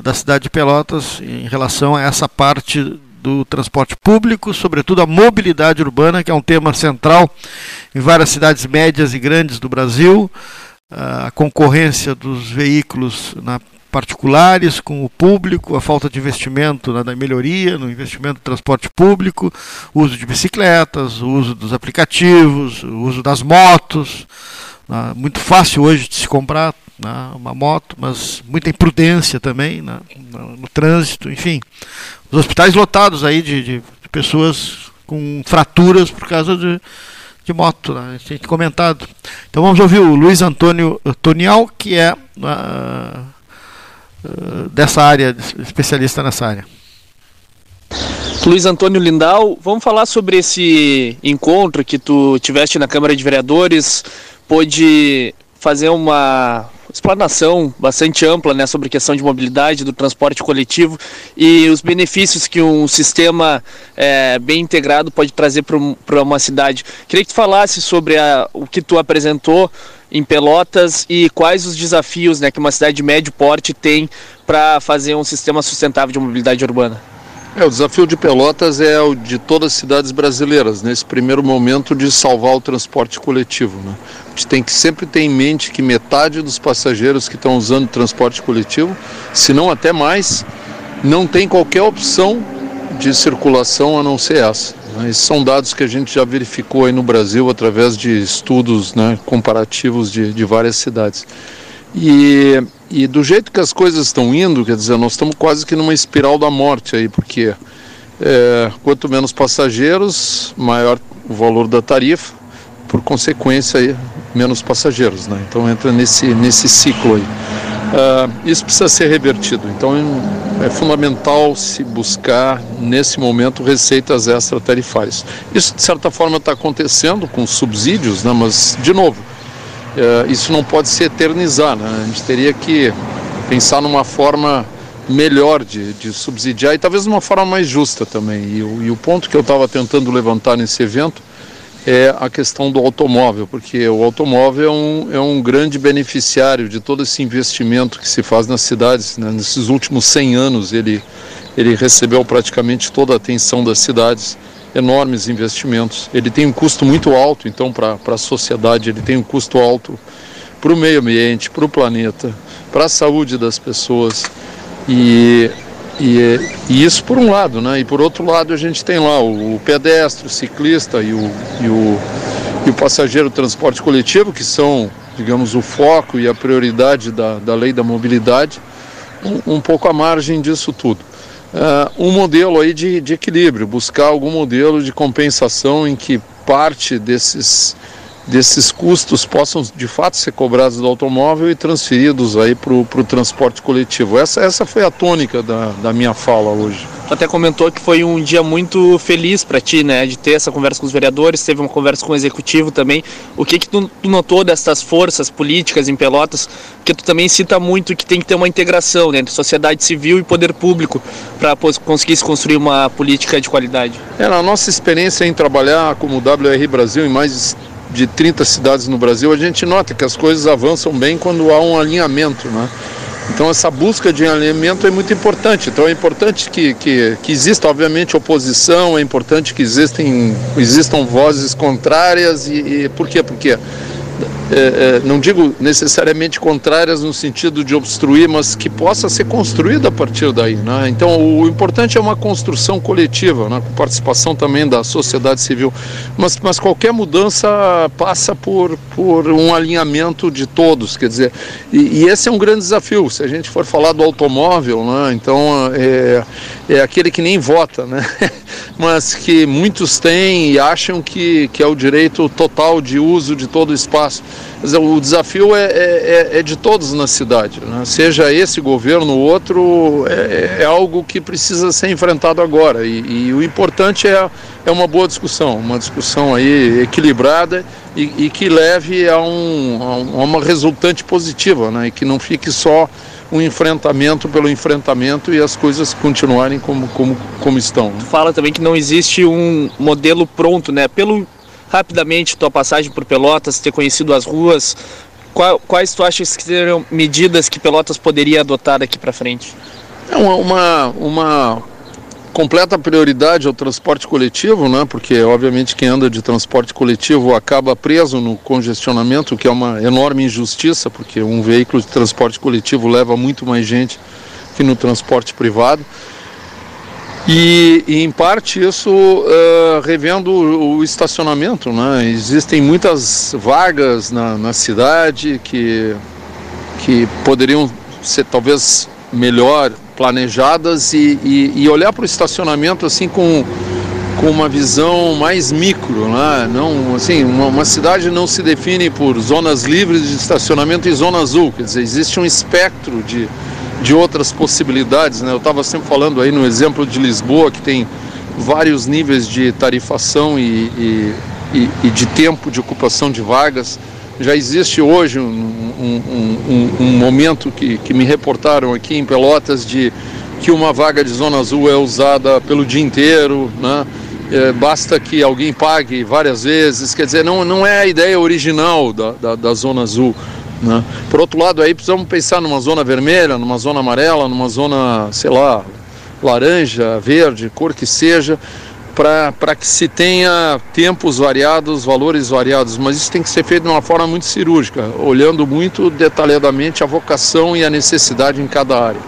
da cidade de Pelotas em relação a essa parte do transporte público, sobretudo a mobilidade urbana, que é um tema central em várias cidades médias e grandes do Brasil, a concorrência dos veículos na particulares com o público, a falta de investimento na melhoria, no investimento no transporte público, o uso de bicicletas, o uso dos aplicativos, o uso das motos. Né? Muito fácil hoje de se comprar né? uma moto, mas muita imprudência também né? no, no, trânsito, enfim. Os hospitais lotados aí de, de, de pessoas com fraturas por causa de, de moto, né? a gente comentado. Então vamos ouvir o Luiz Antônio Tonial, que é uh, uh, dessa área, especialista nessa área. Luiz Antônio Lindau, vamos falar sobre esse encontro que tu tiveste na Câmara de Vereadores, pôde fazer uma explanação bastante ampla né, sobre questão de mobilidade do transporte coletivo e os benefícios que um sistema é, bem integrado pode trazer para uma cidade. Queria que tu falasse sobre a, o que tu apresentou em Pelotas e quais os desafios né, que uma cidade de médio porte tem para fazer um sistema sustentável de mobilidade urbana. É, o desafio de Pelotas é o de todas as cidades brasileiras, nesse primeiro momento de salvar o transporte coletivo. Né? A gente tem que sempre ter em mente que metade dos passageiros que estão usando o transporte coletivo, se não até mais, não tem qualquer opção de circulação a não ser essa. Né? Esses são dados que a gente já verificou aí no Brasil através de estudos né, comparativos de, de várias cidades. E e do jeito que as coisas estão indo, quer dizer, nós estamos quase que numa espiral da morte aí, porque é, quanto menos passageiros, maior o valor da tarifa, por consequência aí, menos passageiros, né? Então entra nesse, nesse ciclo aí. Uh, isso precisa ser revertido. Então é fundamental se buscar nesse momento receitas extra tarifárias. Isso de certa forma está acontecendo com subsídios, né? Mas de novo isso não pode se eternizar, né? A gente teria que pensar numa forma melhor de, de subsidiar e talvez uma forma mais justa também. E, o, e o ponto que eu estava tentando levantar nesse evento é a questão do automóvel, porque o automóvel é um, é um grande beneficiário de todo esse investimento que se faz nas cidades. Né? Nesses últimos 100 anos ele, ele recebeu praticamente toda a atenção das cidades enormes investimentos. Ele tem um custo muito alto, então, para a sociedade, ele tem um custo alto para o meio ambiente, para o planeta, para a saúde das pessoas. E, e, e, isso por um lado, né? E por outro lado a gente tem lá o, o pedestre, o ciclista e o, e o, e o passageiro transporte coletivo, que são, digamos, o foco e a prioridade da, da lei da mobilidade, um, um pouco à margem disso tudo uh, um modelo aí de, de equilíbrio, buscar algum modelo de compensação em que parte desses, desses custos possam de fato ser cobrados do automóvel e transferidos aí para o transporte coletivo. Essa, essa foi a tônica da, da minha fala hoje até comentou que foi um dia muito feliz para ti, né, de ter essa conversa com os vereadores, teve uma conversa com o executivo também. O que que tu, tu notou dessas forças políticas em Pelotas? Que tu também cita muito que tem que ter uma integração né, entre sociedade civil e poder público para conseguir se construir uma política de qualidade. É, na nossa experiência em trabalhar como WR Brasil em mais de 30 cidades no Brasil, a gente nota que as coisas avançam bem quando há um alinhamento, né? Então essa busca de alinhamento é muito importante. Então é importante que, que, que exista, obviamente, oposição, é importante que existem, existam vozes contrárias. E, e por quê? Porque é, é, não digo necessariamente contrárias no sentido de obstruir, mas que possa ser construída a partir daí. Né? Então, o importante é uma construção coletiva, né? com participação também da sociedade civil. Mas, mas qualquer mudança passa por, por um alinhamento de todos, quer dizer, e, e esse é um grande desafio. Se a gente for falar do automóvel, né? então é, é aquele que nem vota, né? mas que muitos têm e acham que, que é o direito total de uso de todo o espaço. O desafio é, é, é, é de todos na cidade, né? seja esse governo ou outro, é, é, algo que precisa ser enfrentado agora. E, e, o importante é, é uma boa discussão, uma discussão aí equilibrada e, e que leve a, um, a uma resultante positiva, né? e que não fique só um enfrentamento pelo enfrentamento e as coisas continuarem como, como, como estão. Tu fala também que não existe um modelo pronto, né? Pelo rapidamente tua passagem por Pelotas, ter conhecido as ruas, qual, quais tu achas que seriam medidas que Pelotas poderia adotar daqui para frente? É uma, uma, uma completa prioridade ao transporte coletivo, né? porque obviamente quem anda de transporte coletivo acaba preso no congestionamento, que é uma enorme injustiça, porque um veículo de transporte coletivo leva muito mais gente que no transporte privado. E, e, em parte isso uh, revendo o, o, estacionamento, né? Existem muitas vagas na, na cidade que, que poderiam ser talvez melhor planejadas e, e, e olhar para o estacionamento assim com, com uma visão mais micro, né? não assim uma, uma, cidade não se define por zonas livres de estacionamento e zona azul, quer dizer existe um espectro de de outras possibilidades. Né? Eu estava sempre falando aí no exemplo de Lisboa, que tem vários níveis de tarifação e, e, e, de tempo de ocupação de vagas. Já existe hoje um, um, um, um, momento que, que me reportaram aqui em Pelotas de que uma vaga de zona azul é usada pelo dia inteiro, né? É, basta que alguém pague várias vezes, quer dizer, não, não é a ideia original da, da, da zona azul. Né? Por outro lado, aí precisamos pensar numa zona vermelha, numa zona amarela, numa zona, sei lá, laranja, verde, cor que seja, para que se tenha tempos variados, valores variados, mas isso tem que ser feito de uma forma muito cirúrgica, olhando muito detalhadamente a vocação e a necessidade em cada área.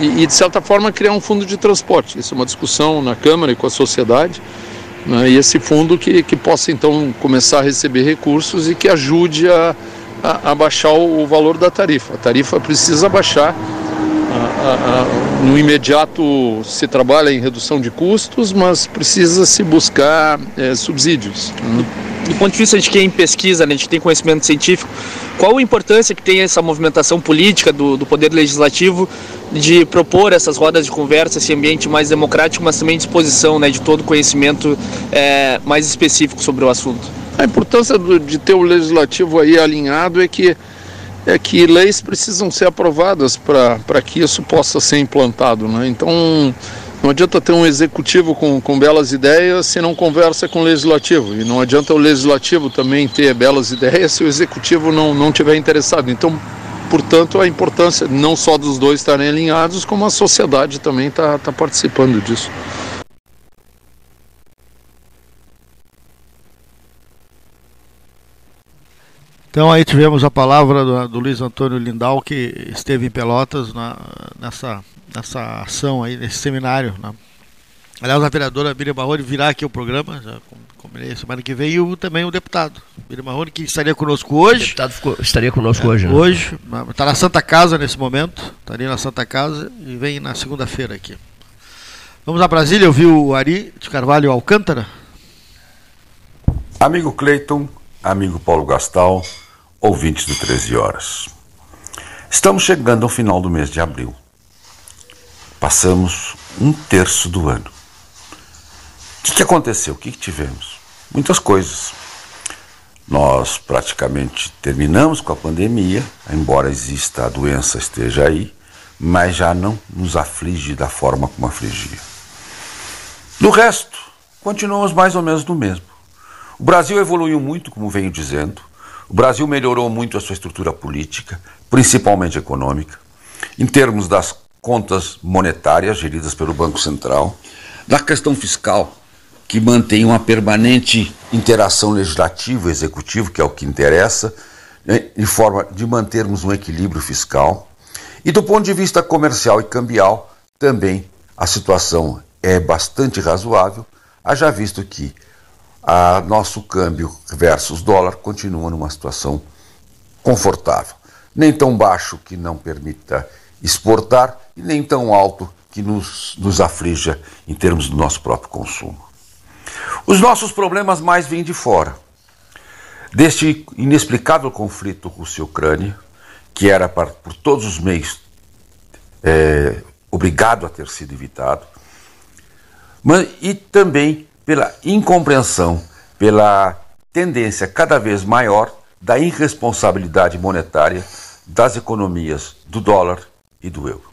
E, e de certa forma, criar um fundo de transporte. Isso é uma discussão na Câmara e com a sociedade. Né? E esse fundo que, que possa então começar a receber recursos e que ajude a, a, a baixar o, valor da tarifa. A tarifa precisa baixar. No imediato se trabalha em redução de custos, mas precisa se buscar é, subsídios. Do ponto de vista de quem pesquisa, né, de quem tem conhecimento científico, qual a importância que tem essa movimentação política do, do Poder Legislativo de propor essas rodas de conversa, esse ambiente mais democrático, mas também disposição né, de todo conhecimento é, mais específico sobre o assunto? A importância do, de ter o legislativo aí alinhado é que, é que leis precisam ser aprovadas para que isso possa ser implantado. Né? Então, não adianta ter um executivo com, com belas ideias se não conversa com o legislativo. E não adianta o legislativo também ter belas ideias se o executivo não, não tiver interessado. Então, portanto, a importância não só dos dois estarem alinhados, como a sociedade também está tá participando disso. Então aí tivemos a palavra do, do Luiz Antônio Lindal, que esteve em Pelotas na, nessa, nessa ação aí, nesse seminário. Né? Aliás, a vereadora Miriam Marrone virá aqui o programa, já combinei semana que vem, e o, também o deputado Miriam Marrone, que estaria conosco hoje. O deputado ficou, estaria conosco é, hoje, né? Hoje, está na Santa Casa nesse momento, estaria na Santa Casa e vem na segunda-feira aqui. Vamos a Brasília, eu vi o Ari de Carvalho Alcântara. Amigo Cleiton, amigo Paulo Gastal, ouvintes do 13 Horas. Estamos chegando ao final do mês de abril. Passamos um terço do ano. O que, que aconteceu? O que, que tivemos? Muitas coisas. Nós praticamente terminamos com a pandemia, embora exista a doença esteja aí, mas já não nos aflige da forma como afligia. Do resto, continuamos mais ou menos no mesmo. O Brasil evoluiu muito, como venho dizendo, o Brasil melhorou muito a sua estrutura política, principalmente econômica, em termos das contas monetárias geridas pelo Banco Central, da questão fiscal, que mantém uma permanente interação legislativo-executivo, que é o que interessa, né, em forma de mantermos um equilíbrio fiscal. E do ponto de vista comercial e cambial, também a situação é bastante razoável, haja visto que a nosso câmbio versus dólar continua numa situação confortável. Nem tão baixo que não permita exportar e nem tão alto que nos, nos aflija em termos do nosso próprio consumo. Os nossos problemas mais vêm de fora. Deste inexplicável conflito Rússia-Ucrânia, que era por todos os meios é, obrigado a ter sido evitado, mas, e também pela incompreensão, pela tendência cada vez maior da irresponsabilidade monetária das economias do dólar e do euro.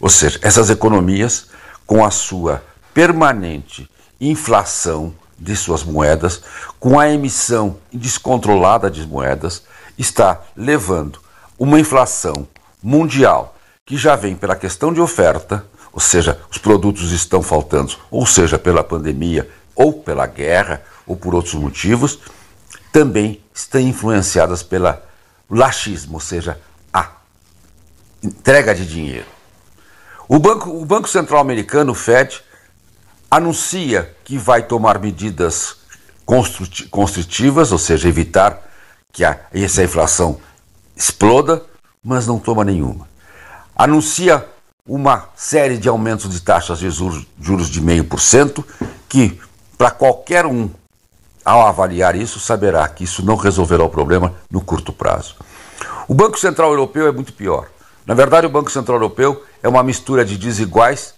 Ou seja, essas economias, com a sua permanente inflação de suas moedas, com a emissão descontrolada de moedas, está levando uma inflação mundial que já vem pela questão de oferta, ou seja, os produtos estão faltando, ou seja, pela pandemia, ou pela guerra, ou por outros motivos, também estão influenciadas pelo laxismo, ou seja, a entrega de dinheiro. O Banco, o Banco Central Americano, o Fed, anuncia que vai tomar medidas constritivas, ou seja, evitar que a, essa inflação exploda, mas não toma nenhuma. Anuncia uma série de aumentos de taxas de juros, juros de meio por cento, que para qualquer um, ao avaliar isso, saberá que isso não resolverá o problema no curto prazo. O Banco Central Europeu é muito pior. Na verdade, o Banco Central Europeu é uma mistura de desiguais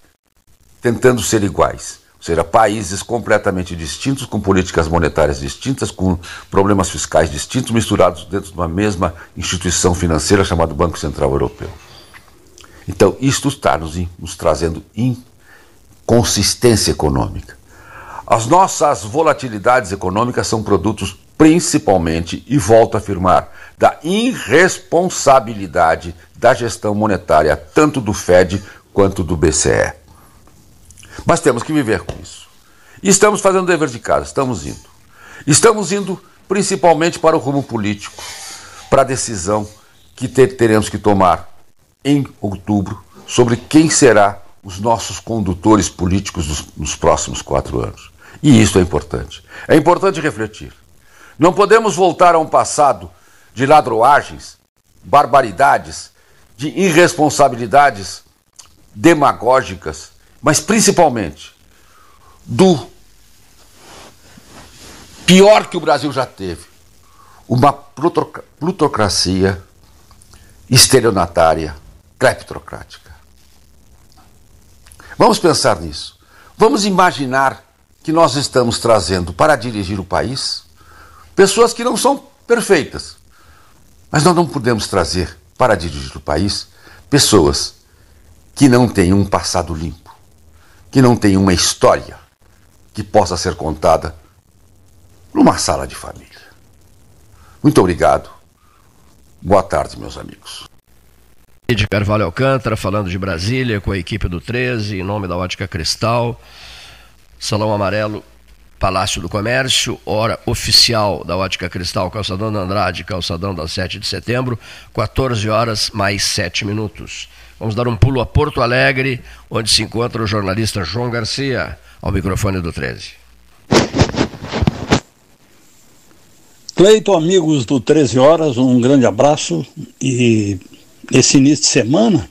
tentando ser iguais seja, países completamente distintos, com políticas monetárias distintas, com problemas fiscais distintos, misturados dentro de uma mesma instituição financeira chamada Banco Central Europeu. Então, isto está nos, nos trazendo inconsistência econômica. As nossas volatilidades econômicas são produtos principalmente, e volto a afirmar, da irresponsabilidade da gestão monetária, tanto do Fed quanto do BCE. Mas temos que viver com isso. E estamos fazendo o dever de casa, estamos indo. Estamos indo principalmente para o rumo político, para a decisão que teremos que tomar em outubro sobre quem será os nossos condutores políticos nos, próximos quatro anos. E isso é importante. É importante refletir. Não podemos voltar a um passado de ladroagens, barbaridades, de irresponsabilidades demagógicas mas principalmente do pior que o Brasil já teve, uma plutocracia estelionatária, cleptocrática. Vamos pensar nisso. Vamos imaginar que nós estamos trazendo para dirigir o país pessoas que não são perfeitas. Mas nós não podemos trazer para dirigir o país pessoas que não têm um passado limpo que não tem uma história que possa ser contada numa sala de família. Muito obrigado. Boa tarde, meus amigos. De Carvalho Alcântara, falando de Brasília, com a equipe do 13, em nome da Ótica Cristal. Salão Amarelo, Palácio do Comércio, hora oficial da Ótica Cristal, Calçadão da Andrade, Calçadão da 7 de setembro, 14 horas mais 7 minutos. Vamos dar um pulo a Porto Alegre, onde se encontra o jornalista João Garcia, ao microfone do 13. Cleito, amigos do 13 Horas, um grande abraço e esse início de semana,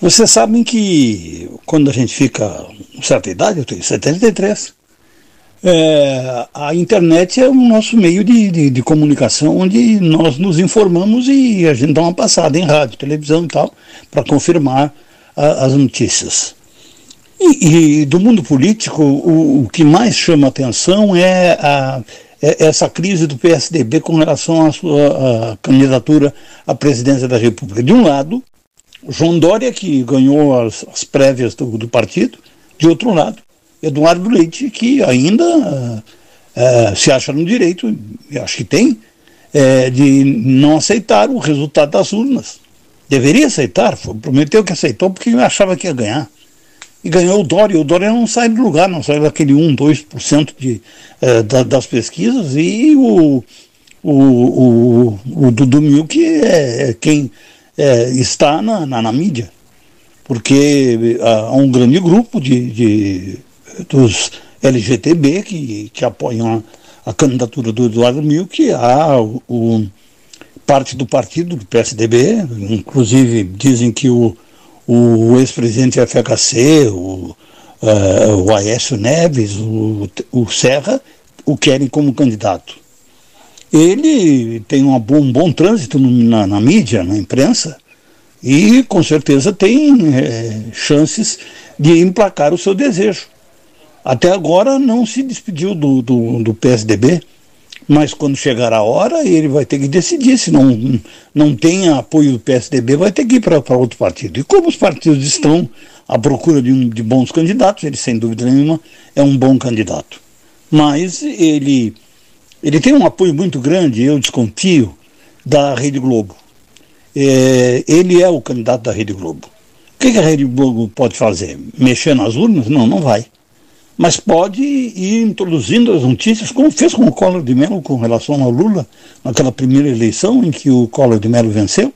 vocês sabem que quando a gente fica com certa idade, eu tenho 73, é, a internet é o nosso meio de, de, de, comunicação onde nós nos informamos e a gente dá uma passada em rádio, televisão e tal, para confirmar a, as notícias. E, e, do mundo político, o, o, que mais chama atenção é, a, essa crise do PSDB com relação à sua candidatura à presidência da República. De um lado, João Dória, que ganhou as, as prévias do, do partido, de outro lado, Eduardo Leite, que ainda é, se acha no direito, e acho que tem, é, de não aceitar o resultado das urnas. Deveria aceitar, prometeu que aceitou porque achava que ia ganhar. E ganhou o Dória. O Dória não sai do lugar, não sai daquele 1, 2% de, é, da, das pesquisas. E o, o, o, o Dudu Milk é, é quem é, está na, na, na, mídia, porque há um grande grupo de, de dos LGTB que, que apoiam a, a candidatura do Eduardo Milk, há o, o, parte do partido do PSDB, inclusive dizem que o, o ex-presidente FHC, o, uh, o Aécio Neves, o, o Serra, o querem como candidato. Ele tem uma, um bom trânsito na, na, mídia, na imprensa, e com certeza tem é, chances de emplacar o seu desejo. Até agora não se despediu do, do, do, PSDB, mas quando chegar a hora ele vai ter que decidir. Se não, não tem apoio do PSDB, vai ter que ir para outro partido. E como os partidos estão à procura de, um, de bons candidatos, ele sem dúvida nenhuma é um bom candidato mas ele, ele tem um apoio muito grande, eu desconfio, da Rede Globo. É, ele é o candidato da Rede Globo. O que, que a Rede Globo pode fazer? Mexer nas urnas? Não, não vai. Mas pode ir introduzindo as notícias, como fez com o Collor de Mello com relação ao Lula, naquela primeira eleição em que o Collor de Mello venceu,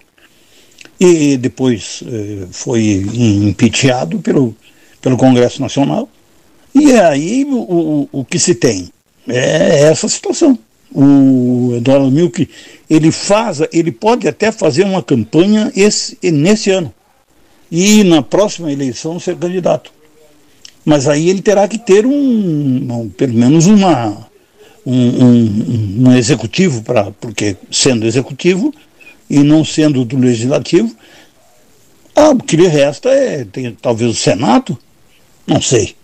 e depois eh, foi impeachado pelo, pelo Congresso Nacional. E aí o, o, que se tem é essa situação. O Eduardo Milk, ele faz, ele pode até fazer uma campanha esse, nesse ano e na próxima eleição ser candidato. Mas aí ele terá que ter um, pelo menos uma, um, um, um executivo, para porque sendo executivo e não sendo do legislativo, ah, o que lhe resta é tem, talvez o Senado, não sei.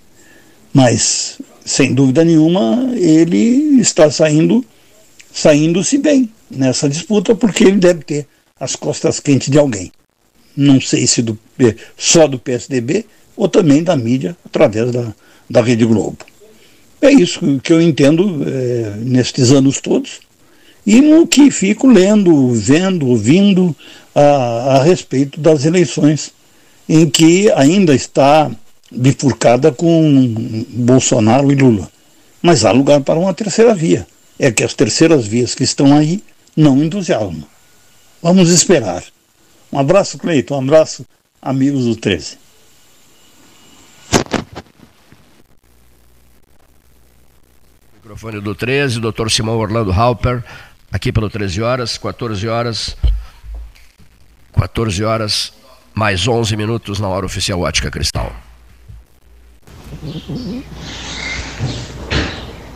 Mas, sem dúvida nenhuma, ele está saindo saindo-se bem nessa disputa, porque ele deve ter as costas quentes de alguém. Não sei se do, só do PSDB ou também da mídia, através da, da Rede Globo. É isso que eu entendo é, nestes anos todos e no que fico lendo, vendo, ouvindo a, a respeito das eleições, em que ainda está bifurcada com Bolsonaro e Lula. Mas há lugar para uma terceira via. É que as terceiras vias que estão aí não entusiasmam. Vamos esperar. Um abraço, Cleiton. Um abraço, amigos do 13. Microfone do 13, doutor Simão Orlando Halper, aqui pelo 13 horas, 14 horas, 14 horas, mais 11 minutos na hora oficial Ótica Cristal.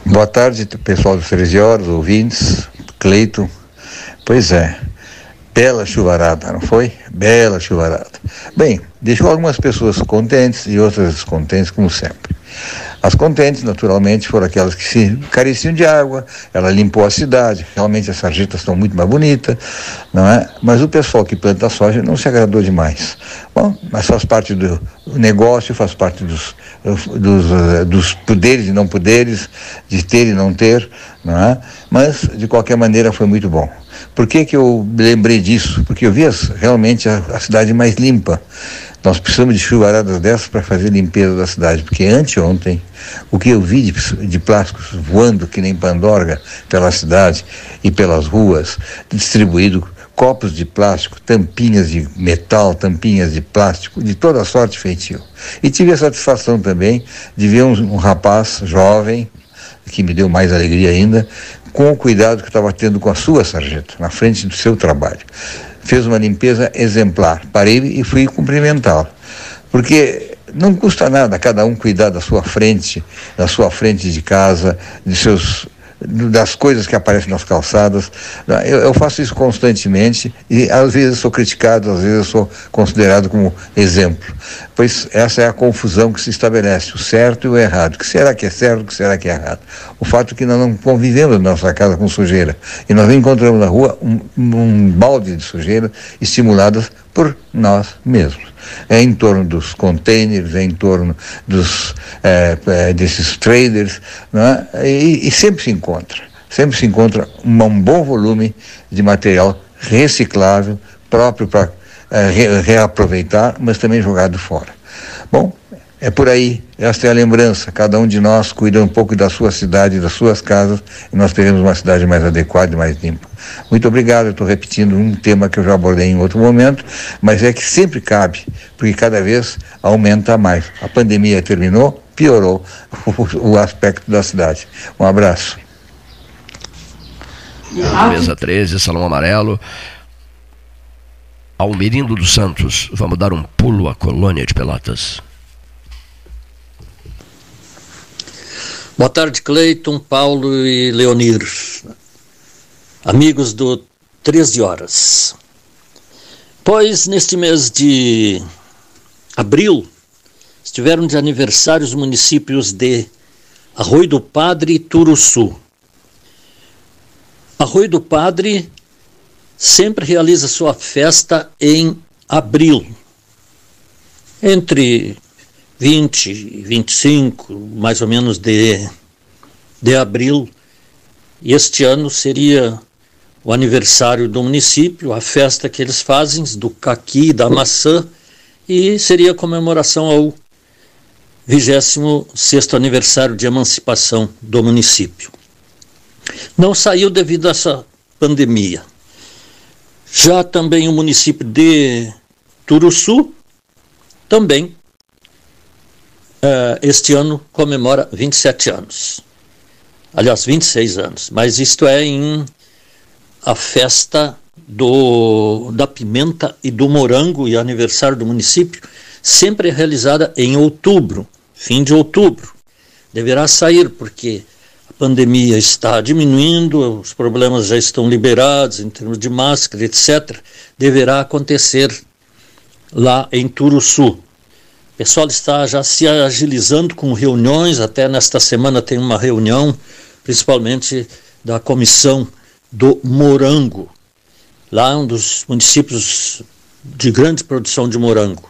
Boa tarde, pessoal do 13 horas, ouvintes, Cleito. Pois é, bela chuvarada, não foi? Bela chuvarada. Bem, deixou algumas pessoas contentes e outras descontentes, como sempre. As contentes, naturalmente, foram aquelas que se careciam de água, ela limpou a cidade, realmente as sarjetas estão muito mais bonitas, não é? Mas o pessoal que planta soja não se agradou demais. Bom, mas faz parte do negócio, faz parte dos, dos, dos poderes e não poderes, de ter e não ter, não é? Mas, de qualquer maneira, foi muito bom. Por que, que eu lembrei disso? Porque eu vi as, realmente a, a cidade mais limpa. Nós precisamos de chuvaradas dessas para fazer limpeza da cidade, porque anteontem o que eu vi de, de, plásticos voando que nem pandorga pela cidade e pelas ruas, distribuído copos de plástico, tampinhas de metal, tampinhas de plástico, de toda sorte feitio. E tive a satisfação também de ver um, um rapaz jovem, que me deu mais alegria ainda, com o cuidado que estava tendo com a sua sarjeta, na frente do seu trabalho fez uma limpeza exemplar. Parei e fui cumprimentá-lo. Porque não custa nada cada um cuidar da sua frente, da sua frente de casa, de seus das coisas que aparecem nas calçadas. Eu, eu, faço isso constantemente e às vezes sou criticado, às vezes sou considerado como exemplo. Pois essa é a confusão que se estabelece, o certo e o errado. O que será que é certo, o que será que é errado? O fato é que nós não convivemos na nossa casa com sujeira e nós encontramos na rua um, um balde de sujeira estimuladas por nós mesmos em torno dos containers, é em torno dos, é, é, desses traders, é? e, e, sempre se encontra, sempre se encontra um, bom volume de material reciclável, próprio para é, re, reaproveitar, mas também jogado fora. Bom, É por aí, esta é a lembrança. Cada um de nós cuida um pouco da sua cidade, das suas casas, e nós teremos uma cidade mais adequada e mais limpa. Muito obrigado, eu estou repetindo um tema que eu já abordei em outro momento, mas é que sempre cabe, porque cada vez aumenta mais. A pandemia terminou, piorou o, o aspecto da cidade. Um abraço. Mesa 13, Salão Amarelo. Almerindo dos Santos, vamos dar um pulo à colônia de Pelotas. Boa tarde, Cleiton, Paulo e Leonir. Amigos do 13 Horas. Pois neste mês de abril estiveram de aniversário os municípios de Arroio do Padre e Turuçu. Arroio do Padre sempre realiza sua festa em abril, entre 20 e 25, mais ou menos, de, de abril. Este ano seria o aniversário do município, a festa que eles fazem do caqui, da maçã, e seria a comemoração ao 26º aniversário de emancipação do município. Não saiu devido a essa pandemia. Já também o município de Turuçu, também uh, este ano comemora 27 anos. Aliás, 26 anos. Mas isto é em a festa do, da pimenta e do morango e aniversário do município, sempre realizada em outubro, fim de outubro. Deverá sair, porque a pandemia está diminuindo, os problemas já estão liberados em termos de máscara, etc. Deverá acontecer lá em Turuçu. O pessoal está já se agilizando com reuniões, até nesta semana tem uma reunião, principalmente da comissão do Morango. Lá um dos municípios de grande produção de morango.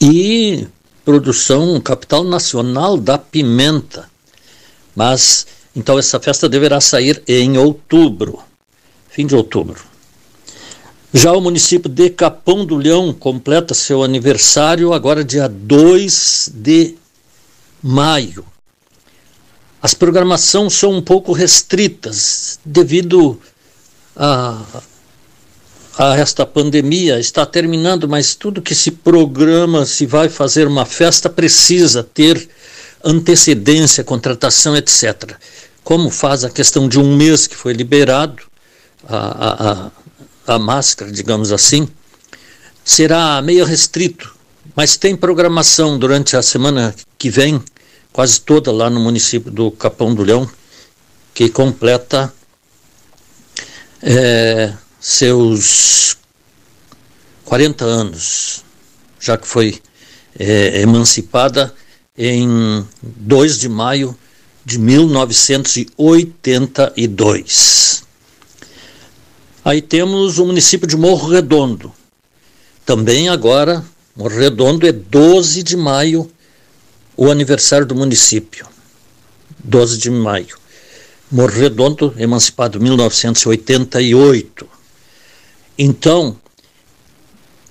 E produção capital nacional da pimenta. Mas então essa festa deverá sair em outubro, fim de outubro. Já o município de Capão do Leão completa seu aniversário agora dia 2 de maio. As programações são um pouco restritas devido a, a esta pandemia. Está terminando, mas tudo que se programa, se vai fazer uma festa, precisa ter antecedência, contratação, etc. Como faz a questão de um mês que foi liberado, a, a a máscara, digamos assim, será meio restrito, mas tem programação durante a semana que vem, quase toda lá no município do Capão do Leão, que completa é, seus 40 anos, já que foi é, emancipada em 2 de maio de 1982. Aí temos o município de Morro Redondo. Também agora, Morro Redondo é 12 de maio, o aniversário do município. 12 de maio. Morro Redondo, emancipado em 1988. Então,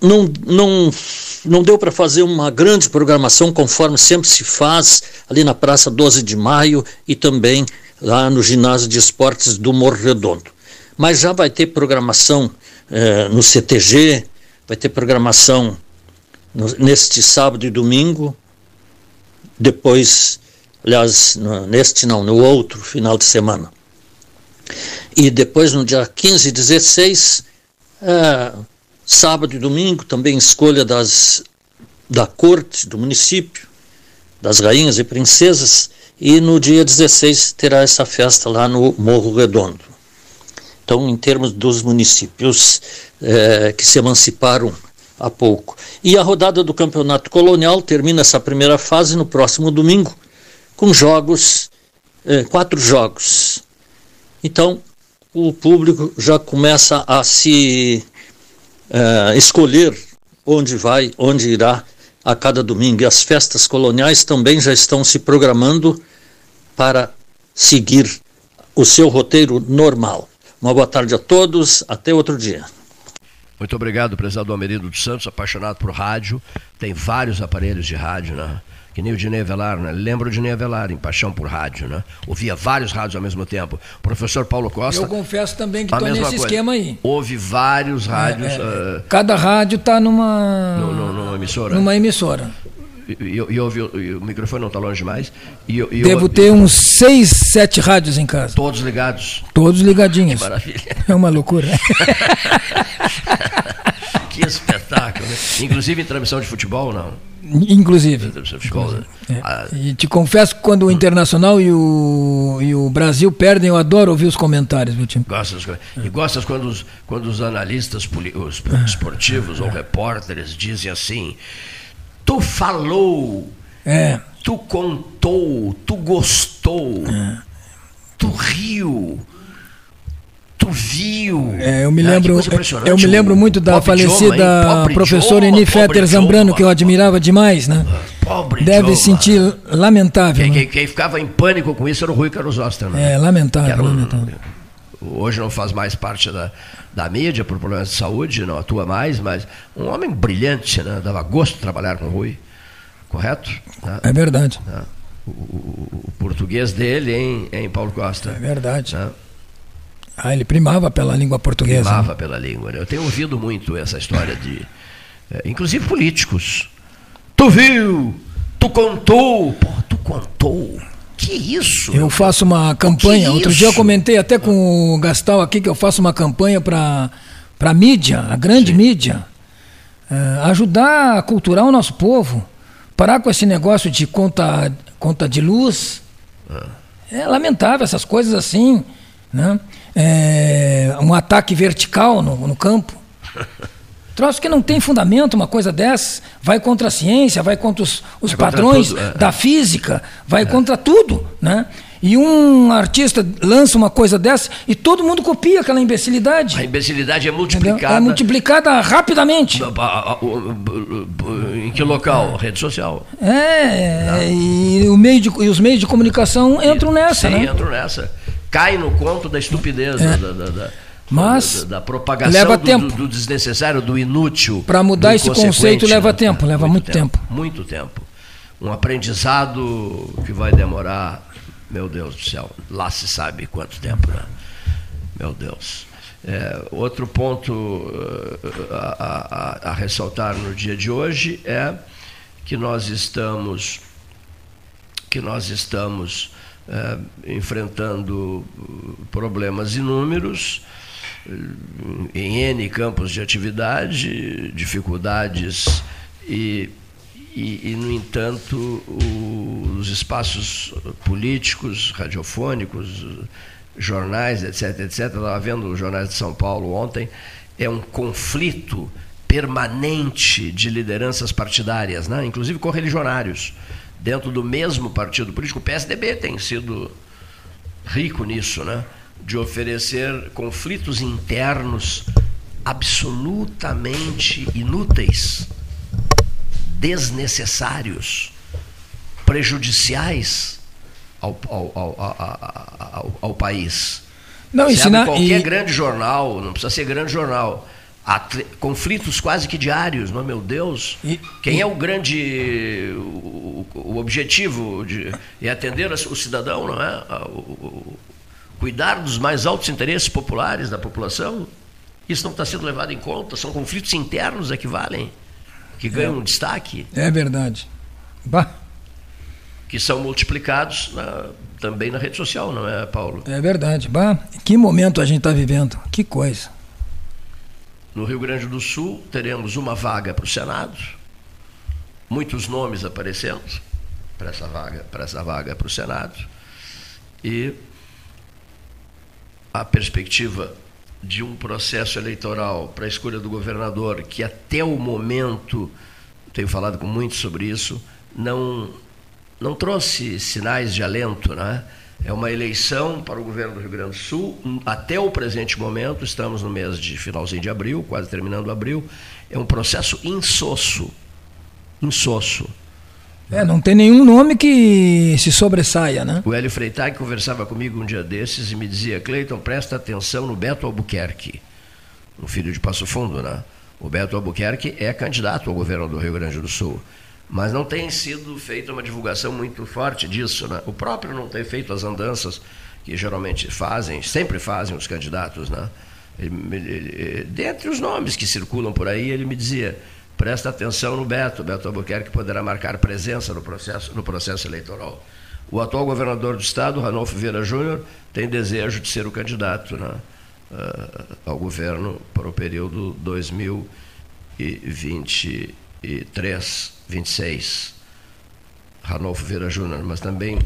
não, não, não deu para fazer uma grande programação conforme sempre se faz ali na Praça 12 de Maio e também lá no ginásio de esportes do Morro Redondo mas já vai ter programação eh, no CTG, vai ter programação no, neste sábado e domingo, depois, aliás, no, neste não, no outro final de semana. E depois no dia 15 e 16, eh, sábado e domingo, também escolha das, da corte, do município, das rainhas e princesas, e no dia 16 terá essa festa lá no Morro Redondo. Então, em termos dos municípios é, que se emanciparam há pouco. E a rodada do Campeonato Colonial termina essa primeira fase no próximo domingo, com jogos, é, quatro jogos. Então, o público já começa a se é, escolher onde vai, onde irá a cada domingo. E as festas coloniais também já estão se programando para seguir o seu roteiro normal. Uma boa tarde a todos, até outro dia. Muito obrigado, prezado Almerido dos Santos, apaixonado por rádio. Tem vários aparelhos de rádio, né? Que nem o Dinei Avelar, né? Lembra o Dinei Avelar, em paixão por rádio, né? Ouvia vários rádios ao mesmo tempo. O professor Paulo Costa. Eu confesso também que estou nesse coisa. esquema aí. Houve vários rádios. É, é, ah, Cada rádio está numa, no- no- numa emissora. numa emissora. E, e, e ouvi- e o microfone não está longe demais. E, eu- eu- Devo ter uns seis, sete rádios em casa. Todos ligados. Todos ligadinhos. Que maravilha. É uma loucura. que espetáculo. Né? Inclusive em transmissão de futebol, não. Inclusive. Transmissão de futebol. né? Ah, E te confesso que quando o Internacional e o, e o Brasil perdem, eu adoro ouvir os comentários, viu, time? Gostas, e gostas quando os, quando os analistas os esportivos ou repórteres dizem assim: tu falou, É. tu contou, tu gostou, tu riu, tu viu. É, eu me Ah, lembro, impressionante, eu me lembro muito da pobre falecida idioma, professora Eni Fetter Zambrano, que eu admirava demais, né? Pobre Deve idioma. sentir lamentável. Quem, né? quem- quem ficava em pânico com isso era o Rui Carlos Oster. Né? É, um- lamentável. hoje não faz mais parte da, da mídia por problemas de saúde, não atua mais, mas um homem brilhante, né? dava gosto de trabalhar com o Rui, correto? Né? É verdade. Né? O, o- o português dele em, em Paulo Costa. É verdade. Né? Ah, ele primava pela língua portuguesa. Primava pela língua. né? Eu tenho ouvido muito essa história de. eh, inclusive políticos. Tu viu? Tu contou? Pô, tu contou? Que isso? Eu faço uma campanha. que Outro dia eu isso? comentei até com o Gastal aqui que eu faço uma campanha para a mídia, a grande mídia, eh, ajudar a culturar o nosso povo. Parar com esse negócio de conta, conta de luz. É lamentável essas coisas assim. Né? É, um ataque vertical no, no campo. Troço que não tem fundamento, uma coisa dessa. Vai contra a ciência, vai contra os, os Vai contra padrões tudo, é. da física, vai contra tudo. Né? E um artista lança uma coisa dessa e todo mundo copia aquela imbecilidade. A imbecilidade é entendeu? multiplicada. É multiplicada rapidamente. Em que local? Rede social. É, e, o meio de, e os meios de comunicação entram nessa, Sim, né? entro nessa. Cai no conto da estupidez, É. da, da- da- Mas da, da propagação leva do, tempo. do- do desnecessário, do inútil. Para mudar esse conceito leva né? tempo, leva muito tempo. Muito tempo. Um aprendizado que vai demorar, meu Deus do céu, lá se sabe quanto tempo, né? Meu Deus. É, outro ponto eh, a, a- a ressaltar no dia de hoje é que nós estamos que nós estamos eh, enfrentando eh, problemas inúmeros em N campos de atividade, dificuldades e, e, e, no entanto, o- os espaços políticos, radiofônicos, jornais, etc., etc., estava vendo os jornais de São Paulo ontem, é um conflito permanente de lideranças partidárias, né? inclusive correligionários, dentro do mesmo partido político. O PSDB tem sido rico nisso, né? De oferecer conflitos internos absolutamente inúteis, desnecessários, prejudiciais ao, ao, ao, ao, país. Não, Você ensina- qualquer e- grande jornal, não precisa ser grande jornal. Há conflitos quase que diários, não é, meu Deus? Quem é o grande. O, o objetivo de, é atender o cidadão, não é? O- cuidar dos mais altos interesses populares da população. Isso não está sendo levado em conta, são conflitos internos é que valem, que ganham destaque, É verdade. Bah, que são multiplicados na- também na rede social, não é, Paulo? é verdade. Bah, que momento a gente está vivendo. Que coisa. No Rio Grande do Sul, teremos uma vaga para o Senado, muitos nomes aparecendo para essa vaga para essa vaga para o Senado, e a perspectiva de um processo eleitoral para a escolha do governador que até o momento, tenho falado com muitos sobre isso, não, não trouxe sinais de alento, né? É uma eleição para o governo do Rio Grande do Sul. Até o presente momento, estamos no mês de finalzinho de abril, quase terminando abril. É um processo insosso. Insosso. É, não tem nenhum nome que se sobressaia, né? O Hélio Freitag conversava comigo um dia desses e me dizia: Cleiton, presta atenção no Beto Albuquerque, um filho de Passo Fundo, né? O Beto Albuquerque é candidato ao governo do Rio Grande do Sul. Mas não tem sido feita uma divulgação muito forte disso. Né? O próprio não tem feito as andanças que geralmente fazem, sempre fazem os candidatos. Né? Ele, ele, dentre os nomes que circulam por aí, ele me dizia: presta atenção no Beto, Beto Albuquerque poderá marcar presença no processo, no processo eleitoral. O atual governador do estado, Ranolfo Vieira Júnior, tem desejo de ser o candidato né, ao governo para o período 2023, 26. Ranolfo Vieira Júnior, mas também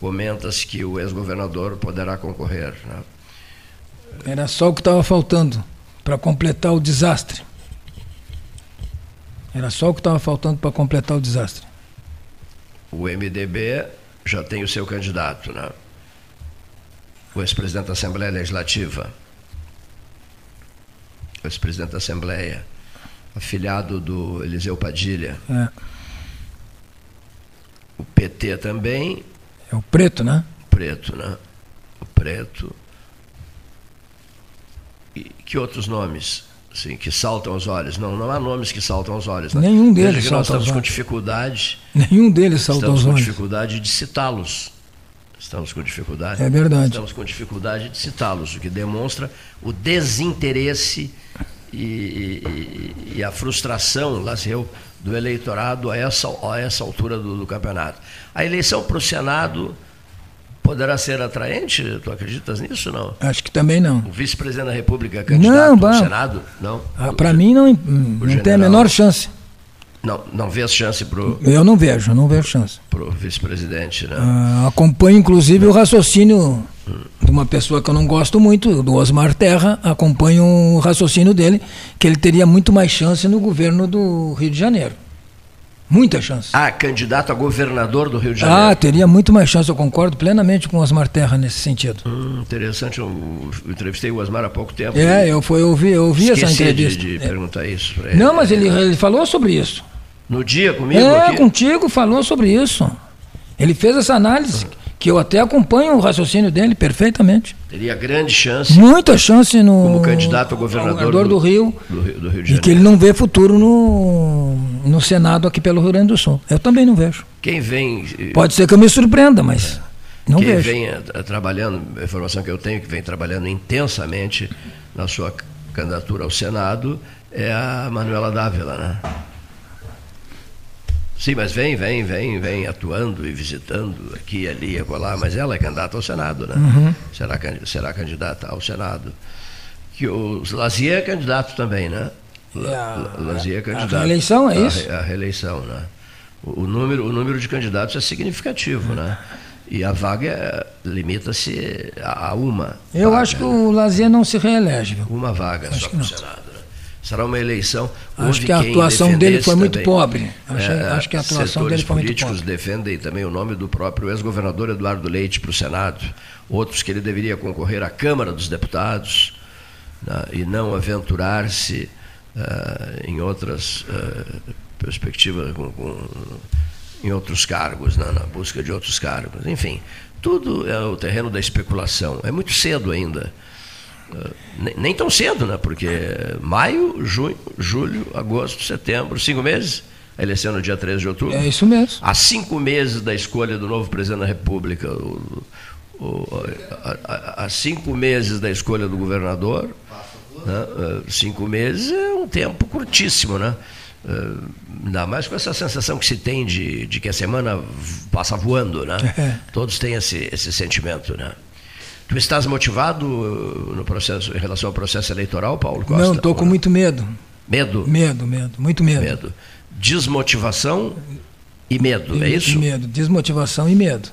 comenta-se que o ex-governador poderá concorrer. Né? Era só o que estava faltando para completar o desastre. Era só o que estava faltando para completar o desastre. O MDB já tem o seu candidato, né? O ex-presidente da Assembleia Legislativa. O ex-presidente da Assembleia, afiliado do Eliseu Padilha. É. O PT também. É o preto, né? Preto, né? O preto. E que outros nomes? Assim, que saltam aos olhos. Não, não há nomes que saltam aos olhos. Né? Nenhum deles Veja que nós estamos com dificuldade. Nenhum deles salta Estamos aos com olhos. dificuldade de citá-los. Estamos com dificuldade. É verdade. Estamos com dificuldade de citá-los, o que demonstra o desinteresse e, e- e a frustração, Laziel, do eleitorado a essa, a essa altura do, do campeonato. A eleição para o Senado poderá ser atraente? Tu acreditas nisso não? Acho que também não. O vice-presidente da República é candidato Não, ao. Senado? Não? Para mim não, não tem a general- menor chance. Não, não vê chance para o Eu não vejo, eu não vejo chance. vice-presidente, né? Ah, acompanho inclusive o raciocínio de uma pessoa que eu não gosto muito, do Osmar Terra, acompanho o raciocínio dele, que ele teria muito mais chance no governo do Rio de Janeiro. Muita chance. Ah, candidato a governador do Rio de Janeiro. Ah, teria muito mais chance, eu concordo plenamente com o Osmar Terra nesse sentido. Hum, interessante, eu, eu entrevistei o Osmar há pouco tempo. É, eu, fui, eu ouvi, eu ouvi essa Esqueci de- entrevista. de, É. perguntar isso para ele. Não, mas ele, ele falou sobre isso. No dia comigo É, aqui? contigo falou sobre isso. Ele fez essa análise, que eu até acompanho o raciocínio dele perfeitamente. Teria grande chance Muita chance no como candidato a governador, governador do Rio. do, Rio- do Rio E que ele não vê futuro no, no Senado aqui pelo Rio Grande do Sul. Eu também não vejo. Quem vem. Pode ser que eu me surpreenda, mas não quem vejo. vem eh, trabalhando, a informação que eu tenho, que vem trabalhando intensamente na sua candidatura ao Senado, é a Manuela Dávila, né? Sim, mas vem, vem, vem, vem atuando e visitando aqui, ali, acolá, mas ela é candidata ao Senado, né? Uhum. Será, será candidata ao Senado. Que o Lazier é candidato também, né? La- La- Lazier é candidato. reeleição, é A isso? re- A, reeleição, né? O, o número, o número de candidatos é significativo, né? E a vaga é- limita-se a, a uma. Eu vaga, acho que o Lazier não se reelege. Viu? Uma vaga só para o Senado. Será uma eleição. Acho que a atuação dele foi muito também. pobre. Achei- É, acho que a atuação dele foi muito políticos pobre. defendem também o nome do próprio ex-governador Eduardo Leite para o Senado. Outros que ele deveria concorrer à Câmara dos Deputados né, e não aventurar-se ah, em outras ah, perspectivas, com, com- em outros cargos, né, na busca de outros cargos. Enfim, tudo é o terreno da especulação. É muito cedo ainda. Nem, tão cedo, né? Porque maio, junho, julho, agosto, setembro, cinco meses. A eleição no dia 13 de outubro. É isso mesmo. Há cinco meses da escolha do novo presidente da República, o- o- há cinco meses da escolha do governador, né? Uh, cinco meses é um tempo curtíssimo, né? Uh, ainda mais com essa sensação que se tem de, de que a semana passa voando, né? É. Todos têm esse, esse sentimento, né? Tu estás motivado uh, no processo, em relação ao processo eleitoral, Paulo Costa? Não, estou com muito medo. Medo? Medo, medo, muito medo. Medo. Desmotivação e medo, E- é isso? medo, desmotivação e medo.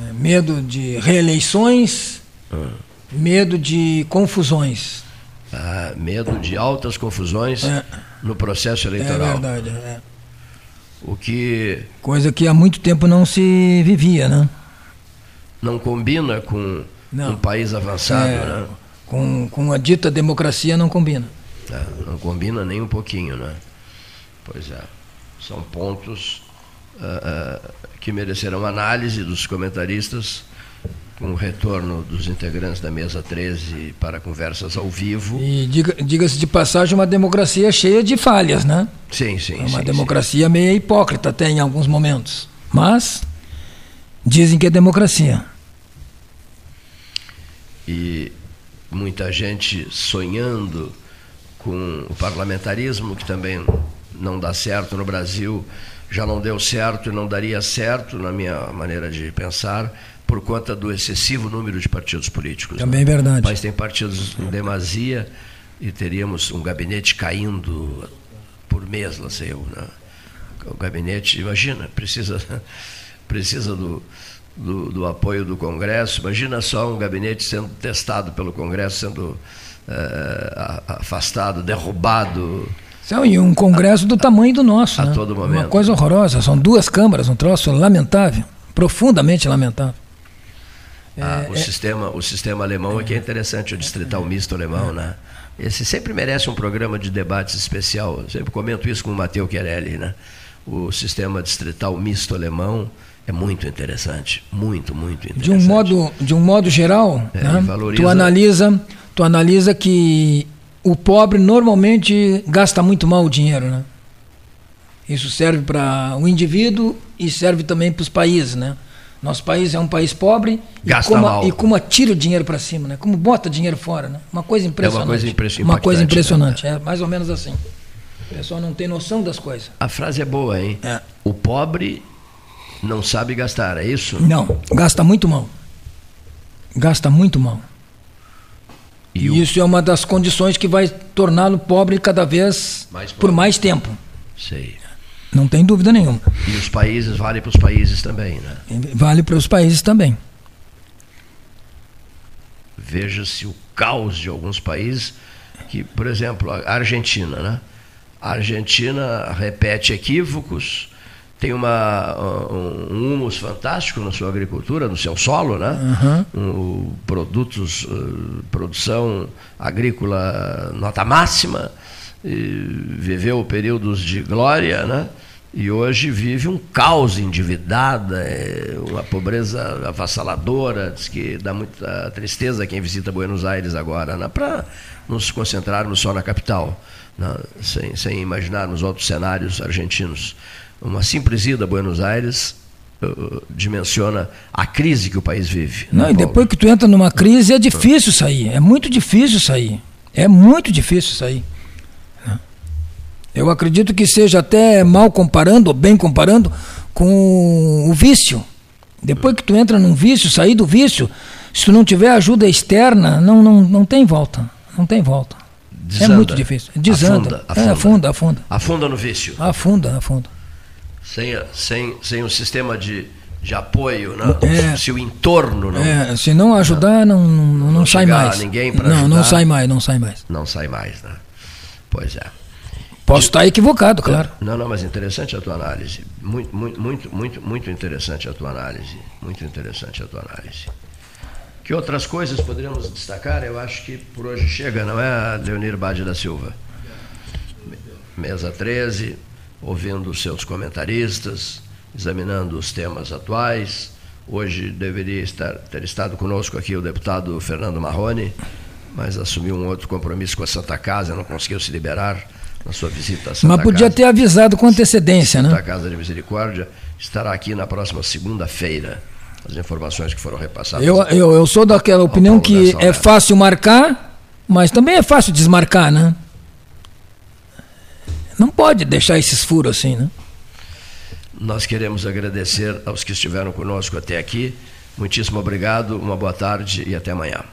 É, medo de reeleições, Ah. medo de confusões. Ah, medo de altas confusões É. no processo É eleitoral. verdade. é. O que Coisa que há muito tempo não se vivia, né? Não combina com Não. um país avançado, É, né? Com, com a dita democracia não combina. É, não combina nem um pouquinho, né? Pois é. São pontos ah, ah, que merecerão análise dos comentaristas com o retorno dos integrantes da mesa 13 para conversas ao vivo. E diga- diga-se de passagem, uma democracia cheia de falhas, né? Sim, sim. É uma sim, democracia meio hipócrita até em alguns momentos. Mas dizem que é democracia. e muita gente sonhando com o parlamentarismo, que também não dá certo no Brasil, já não deu certo e não daria certo, na minha maneira de pensar, por conta do excessivo número de partidos políticos. Também é verdade. Mas tem partidos em demasia e teríamos um gabinete caindo por mês, lá sei eu. Né? O gabinete, imagina, precisa, precisa do, do, do apoio do Congresso. Imagina só um gabinete sendo testado pelo Congresso, sendo a- afastado, derrubado. Então, e um congresso do tamanho do nosso. A né? todo momento. Uma coisa horrorosa. São duas câmaras, um troço lamentável. Profundamente lamentável. Ah, É, o, sistema, o sistema alemão é que é interessante, o distrital misto alemão, né? Esse sempre merece um programa de debates especial. Eu sempre comento isso com o Matteo Chiarelli, né? O sistema distrital misto alemão é muito interessante, muito, muito interessante. De um modo, de um modo geral, É, né, valoriza- tu analisa, tu analisa que o pobre normalmente gasta muito mal o dinheiro, né? Isso serve para o indivíduo e serve também para os países, né? Nosso país é um país pobre Gasta e, como, mal. e como atira o dinheiro para cima, né? Como bota dinheiro fora, né? Uma coisa impressionante. coisa impressi- Uma coisa impactante, impressionante, é mais ou menos assim. O pessoal não tem noção das coisas. A frase é boa, hein? É. O pobre não sabe gastar, é isso? Não, gasta muito mal. Gasta muito mal. E, isso é uma das condições que vai torná-lo pobre cada vez Mais por pobre. mais tempo. Sei. Não tem dúvida nenhuma. E os países valem para os países também, né? Vale para os países também. Veja-se o caos de alguns países que, por exemplo, a Argentina, né? A Argentina repete equívocos, tem uma, um, um humus fantástico na sua agricultura, no seu solo, né? Um, produtos, eh, produção agrícola nota máxima, viveu períodos de glória, né? E hoje vive um caos endividada, é, uma pobreza avassaladora, diz que dá muita tristeza a quem visita Buenos Aires agora, né? para nos concentrarmos só na capital, né? sem, sem imaginarmos outros cenários argentinos. Uma simples ida a Buenos Aires uh, dimensiona a crise que o país vive. né, Não, e depois que tu entra numa crise é difícil sair. É muito difícil sair. É muito difícil sair. Eu acredito que seja até mal comparando, ou bem comparando, com o vício. Depois que tu entra num vício, sair do vício, se tu não tiver ajuda externa, não, não, não tem volta. Não tem volta. Desanda. É muito difícil. Desanda. Afunda, É, afunda, afunda. Afunda no vício. Afunda, afunda. Sem, sem, sem o sistema de, de apoio, né? É. se o entorno não, É, se não ajudar, não, não, não, sai chegar mais. ninguém pra não, não ajudar. sai mais, não sai mais. não sai mais. Né? Pois é. Posso estar equivocado, claro. Não, não, mas interessante a tua análise. Muito, muito, muito, muito, muito interessante a tua análise. Muito interessante a tua análise. Que outras coisas poderíamos destacar? Eu acho que por hoje chega, não é, Leonir Bade da Silva? Mesa 13, ouvindo os seus comentaristas, examinando os temas atuais. Hoje deveria estar, ter estado conosco aqui o deputado Fernando Marrone, mas assumiu um outro compromisso com a Santa Casa, não conseguiu se liberar na sua visita à Santa Mas podia Casa. ter avisado com antecedência, Santa né? Casa de Misericórdia estará aqui na próxima segunda-feira. As informações que foram repassadas. Eu, eu, eu sou daquela opinião que é fácil marcar, mas também é fácil desmarcar, né? Não pode deixar esses furos assim, né? Nós queremos agradecer aos que estiveram conosco até aqui. Muitíssimo obrigado, uma boa tarde e até amanhã.